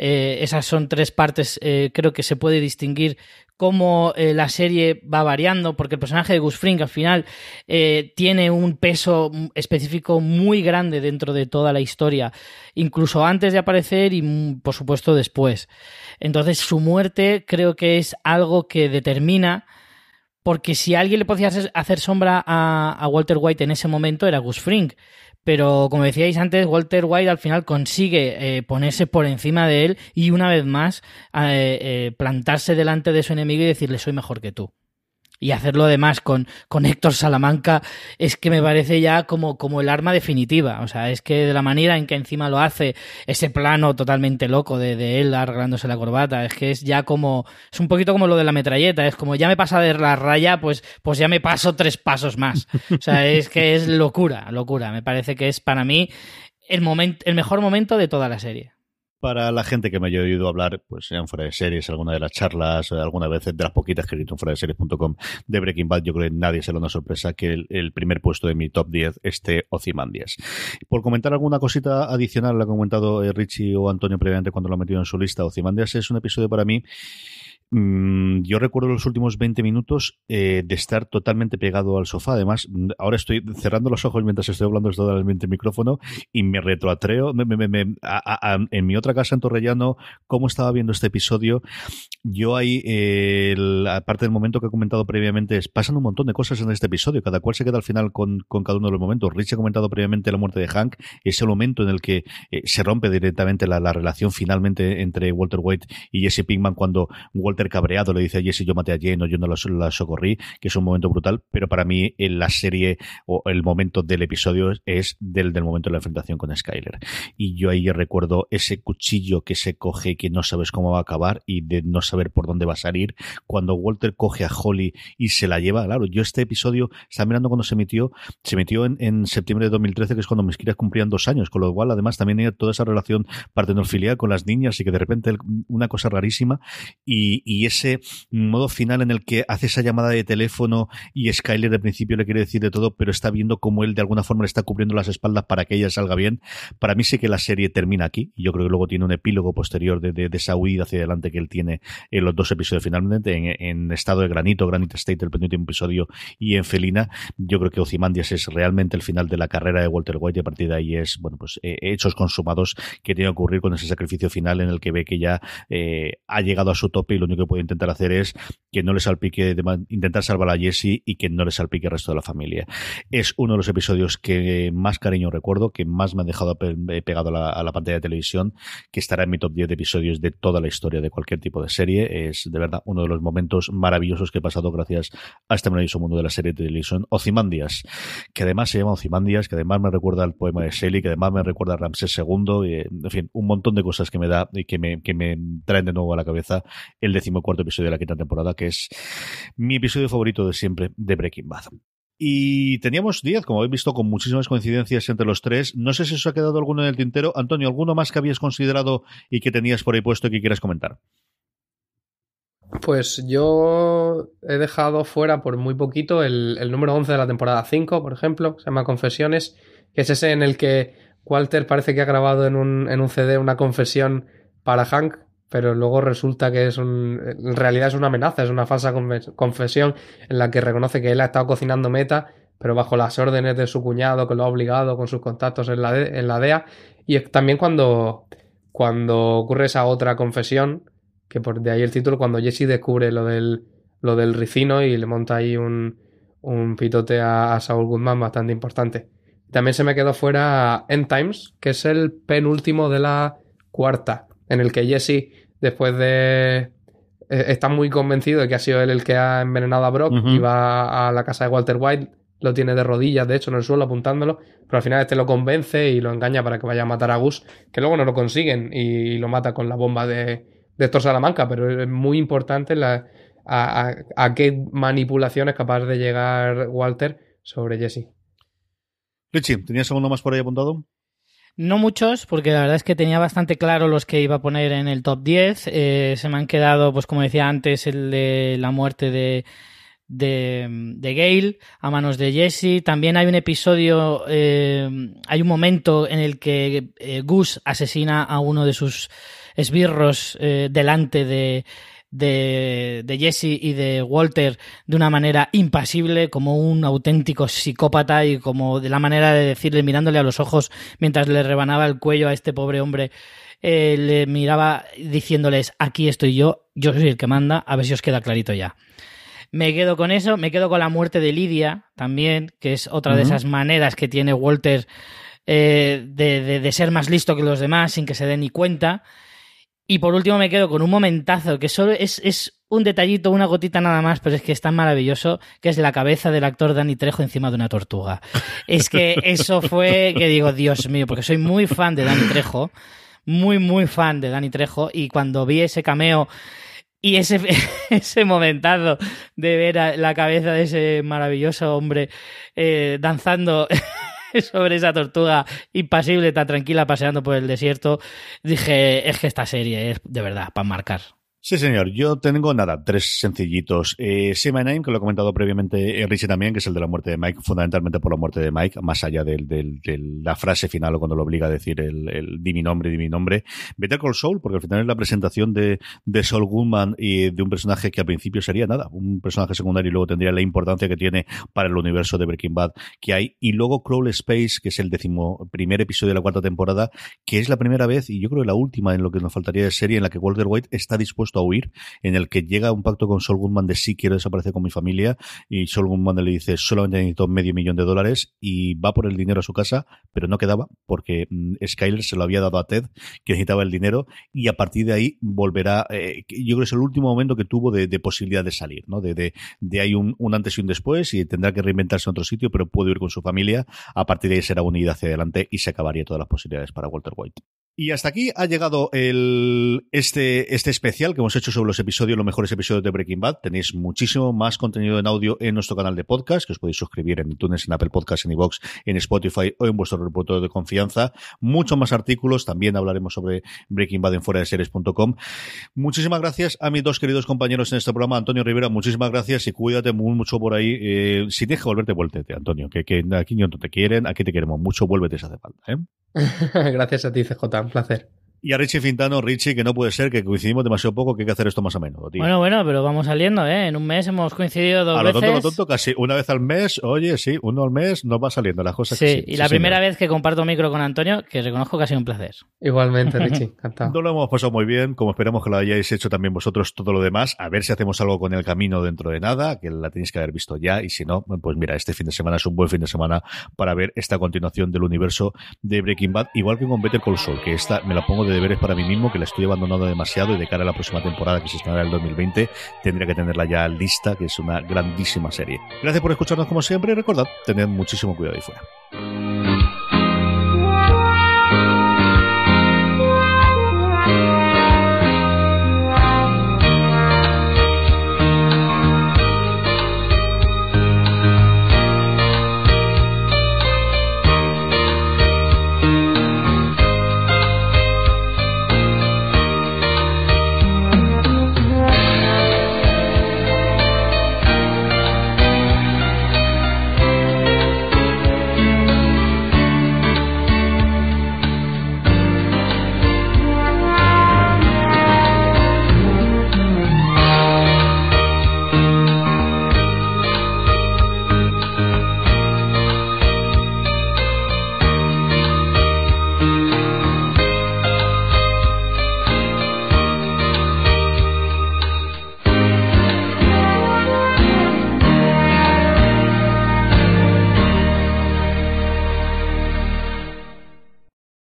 Eh, esas son tres partes, eh, creo que se puede distinguir cómo eh, la serie va variando, porque el personaje de Gus Fring al final eh, tiene un peso específico muy grande dentro de toda la historia, incluso antes de aparecer y mm, por supuesto después. Entonces su muerte creo que es algo que determina porque si alguien le podía hacer sombra a, a, Walter White en ese momento era Gus Fring. Pero como decíais antes, Walter White al final consigue eh, ponerse por encima de él y una vez más eh, eh, plantarse delante de su enemigo y decirle soy mejor que tú y hacerlo además con, con Héctor Salamanca es que me parece ya como, como el arma definitiva. O sea, es que de la manera en que encima lo hace, ese plano totalmente loco de, de él arreglándose la corbata, es que es ya como, es un poquito como lo de la metralleta, es como ya me pasa de la raya, pues, pues ya me paso tres pasos más. O sea, es que es locura, locura. Me parece que es para mí el, momento el mejor momento de toda la serie. Para la gente que me haya oído hablar, pues en fuera de series, alguna de las charlas, alguna vez de las poquitas que he escrito en fuera de series.com de Breaking Bad, yo creo que nadie se lo una sorpresa que el, el, primer puesto de mi top 10 esté Ozymandias. Por comentar alguna cosita adicional, lo ha comentado eh, Richie o Antonio previamente cuando lo ha metido en su lista, Ozymandias es un episodio para mí Mm, yo recuerdo los últimos 20 minutos eh, de estar totalmente pegado al sofá. Además, mm, ahora estoy cerrando los ojos mientras estoy hablando totalmente el micrófono y me retroatreo me, me, me, a, a, en mi otra casa en Torrellano, cómo estaba viendo este episodio. Yo ahí, eh, aparte del momento que he comentado previamente, es, pasan un montón de cosas en este episodio, cada cual se queda al final con, con cada uno de los momentos. Rich ha comentado previamente la muerte de Hank, ese momento en el que eh, se rompe directamente la, la, relación finalmente entre Walter White y Jesse Pinkman cuando Walter cabreado le dice a Jesse yo maté a Jane o yo no la socorrí, que es un momento brutal, pero para mí en la serie o el momento del episodio es del, del momento de la enfrentación con Skyler. Y yo ahí recuerdo ese cuchillo que se coge que no sabes cómo va a acabar y de no saber por dónde va a salir. Cuando Walter coge a Holly y se la lleva, claro, yo este episodio, estaba mirando cuando se emitió, se emitió en, septiembre de 2013, que es cuando mis cumplían dos años, con lo cual además también hay toda esa relación partenofilial con las niñas y que de repente una cosa rarísima y, y ese modo final en el que hace esa llamada de teléfono y Skyler de principio le quiere decir de todo, pero está viendo cómo él de alguna forma le está cubriendo las espaldas para que ella salga bien. Para mí sí que la serie termina aquí. Y yo creo que luego tiene un epílogo posterior de, de, de esa huida hacia adelante que él tiene en los dos episodios finalmente, en, estado de granito, Granite State, el penúltimo episodio, y en Felina. Yo creo que Ozymandias es realmente el final de la carrera de Walter White y a partir de ahí es, bueno, pues eh, hechos consumados que tiene que ocurrir con ese sacrificio final en el que ve que ya eh, ha llegado a su tope y lo único que puede intentar hacer es que no le salpique, intentar salvar a Jesse y que no le salpique el resto de la familia. Es uno de los episodios que más cariño recuerdo, que más me ha dejado pegado a la, pantalla de televisión, que estará en mi top 10 de episodios de toda la historia de cualquier tipo de serie. Es de verdad uno de los momentos maravillosos que he pasado gracias a este maravilloso mundo de la serie de televisión. Ozymandias, que además se llama Ozymandias, que además me recuerda al poema de Shelley, que además me recuerda a Ramsés II, y, en fin, un montón de cosas que me da y que me, que me traen de nuevo a la cabeza el decimocuarto episodio de la quinta temporada, que es mi episodio favorito de siempre de Breaking Bad. Y teníamos 10, como habéis visto, con muchísimas coincidencias entre los tres. No sé si os ha quedado alguno en el tintero. Antonio, ¿alguno más que habías considerado y que tenías por ahí puesto y que quieras comentar? Pues yo he dejado fuera por muy poquito el, número 11 de la temporada 5, por ejemplo, se llama Confesiones, que es ese en el que Walter parece que ha grabado en un, en un CD una confesión para Hank, pero luego resulta que es un, en realidad es una amenaza, es una falsa confesión en la que reconoce que él ha estado cocinando meta, pero bajo las órdenes de su cuñado que lo ha obligado con sus contactos en la, de, en la DEA. Y también cuando, cuando ocurre esa otra confesión, que por de ahí el título, cuando Jesse descubre lo del, lo del ricino y le monta ahí un, un pitote a, a Saul Goodman bastante importante. También se me quedó fuera End Times, que es el penúltimo de la cuarta, en el que Jesse, después de... está muy convencido de que ha sido él el que ha envenenado a Brock uh -huh. y va a la casa de Walter White, lo tiene de rodillas, de hecho, en el suelo apuntándolo, pero al final este lo convence y lo engaña para que vaya a matar a Gus, que luego no lo consiguen y lo mata con la bomba de, de Héctor Salamanca, pero es muy importante la, a, a, a, qué manipulación es capaz de llegar Walter sobre Jesse. Richie, ¿tenías alguno más por ahí apuntado? No muchos, porque la verdad es que tenía bastante claro los que iba a poner en el top 10. Eh, se me han quedado, pues como decía antes, el de la muerte de, de, de Gale a manos de Jesse. También hay un episodio, eh, hay un momento en el que eh, Gus asesina a uno de sus esbirros eh, delante de de, de Jesse y de Walter de una manera impasible, como un auténtico psicópata y como de la manera de decirle, mirándole a los ojos mientras le rebanaba el cuello a este pobre hombre, eh, le miraba diciéndoles, aquí estoy yo, yo soy el que manda, a ver si os queda clarito ya. Me quedo con eso, me quedo con la muerte de Lidia también, que es otra de esas maneras que tiene Walter eh, de, de, de ser más listo que los demás sin que se dé ni cuenta. Y por último me quedo con un momentazo que solo es, es, un detallito, una gotita nada más, pero es que es tan maravilloso, que es la cabeza del actor Dani Trejo encima de una tortuga. Es que eso fue que digo, Dios mío, porque soy muy fan de Dani Trejo, muy, muy fan de Dani Trejo, y cuando vi ese cameo y ese, *laughs* ese momentazo de ver la cabeza de ese maravilloso hombre eh, danzando *laughs* sobre esa tortuga impasible, tan tranquila, paseando por el desierto, dije, es que esta serie es de verdad para marcar. Sí, señor. Yo tengo nada, tres sencillitos. Eh, My Name, que lo he comentado previamente Richie también, que es el de la muerte de Mike, fundamentalmente por la muerte de Mike, más allá de del, del, la frase final o cuando lo obliga a decir el, el di mi nombre, di mi nombre. Better Call Saul, porque al final es la presentación de, de Saul Goodman y de un personaje que al principio sería nada, un personaje secundario y luego tendría la importancia que tiene para el universo de Breaking Bad que hay. Y luego Crawl Space, que es el décimo primer episodio de la cuarta temporada, que es la primera vez, y yo creo que la última en lo que nos faltaría de serie, en la que Walter White está dispuesto a huir, en el que llega un pacto con Sol Goodman de sí quiero desaparecer con mi familia y Sol Goodman le dice solamente necesito medio millón de dólares y va por el dinero a su casa, pero no quedaba porque mm, Skyler se lo había dado a Ted que necesitaba el dinero y a partir de ahí volverá, eh, yo creo que es el último momento que tuvo de, posibilidad de salir, ¿no? De, de, un, un, antes y un después y tendrá que reinventarse en otro sitio, pero puede ir con su familia, a partir de ahí será unida hacia adelante y se acabaría todas las posibilidades para Walter White. Y hasta aquí ha llegado el, este, este especial que hemos hecho sobre los episodios, los mejores episodios de Breaking Bad. Tenéis muchísimo más contenido en audio en nuestro canal de podcast, que os podéis suscribir en iTunes, en Apple Podcasts, en iVoox, en Spotify o en vuestro reportero de confianza. Muchos más artículos. También hablaremos sobre Breaking Bad en fuera de series.com. Muchísimas gracias a mis dos queridos compañeros en este programa. Antonio Rivera, muchísimas gracias y cuídate muy mucho por ahí. Eh, si que volverte, vuélvete, Antonio, que, que aquí no te quieren, aquí te queremos mucho, vuélvete si hace falta. ¿eh? *laughs* gracias a ti, CJ un placer. Y a Richie Fintano, Richie, que no puede ser, que coincidimos demasiado poco, que hay que hacer esto más a menudo, tío. Bueno, bueno, pero vamos saliendo, ¿eh? En un mes hemos coincidido dos a lo veces. tonto, lo tonto, casi una vez al mes, oye, sí, uno al mes nos va saliendo las cosas sí, que sí. y la sí, primera señor. vez que comparto micro con Antonio, que reconozco que ha sido un placer. Igualmente, *laughs* Richie, encantado. No lo hemos pasado muy bien, como esperamos que lo hayáis hecho también vosotros todo lo demás. A ver si hacemos algo con el camino dentro de nada, que la tenéis que haber visto ya, y si no, pues mira, este fin de semana es un buen fin de semana para ver esta continuación del universo de Breaking Bad, igual que con Better Call Saul, que esta me la pongo de deberes para mí mismo, que la estoy abandonando demasiado y de cara a la próxima temporada que se estrenará en el 2020 tendría que tenerla ya lista, que es una grandísima serie. Gracias por escucharnos como siempre y recordad, tened muchísimo cuidado ahí fuera.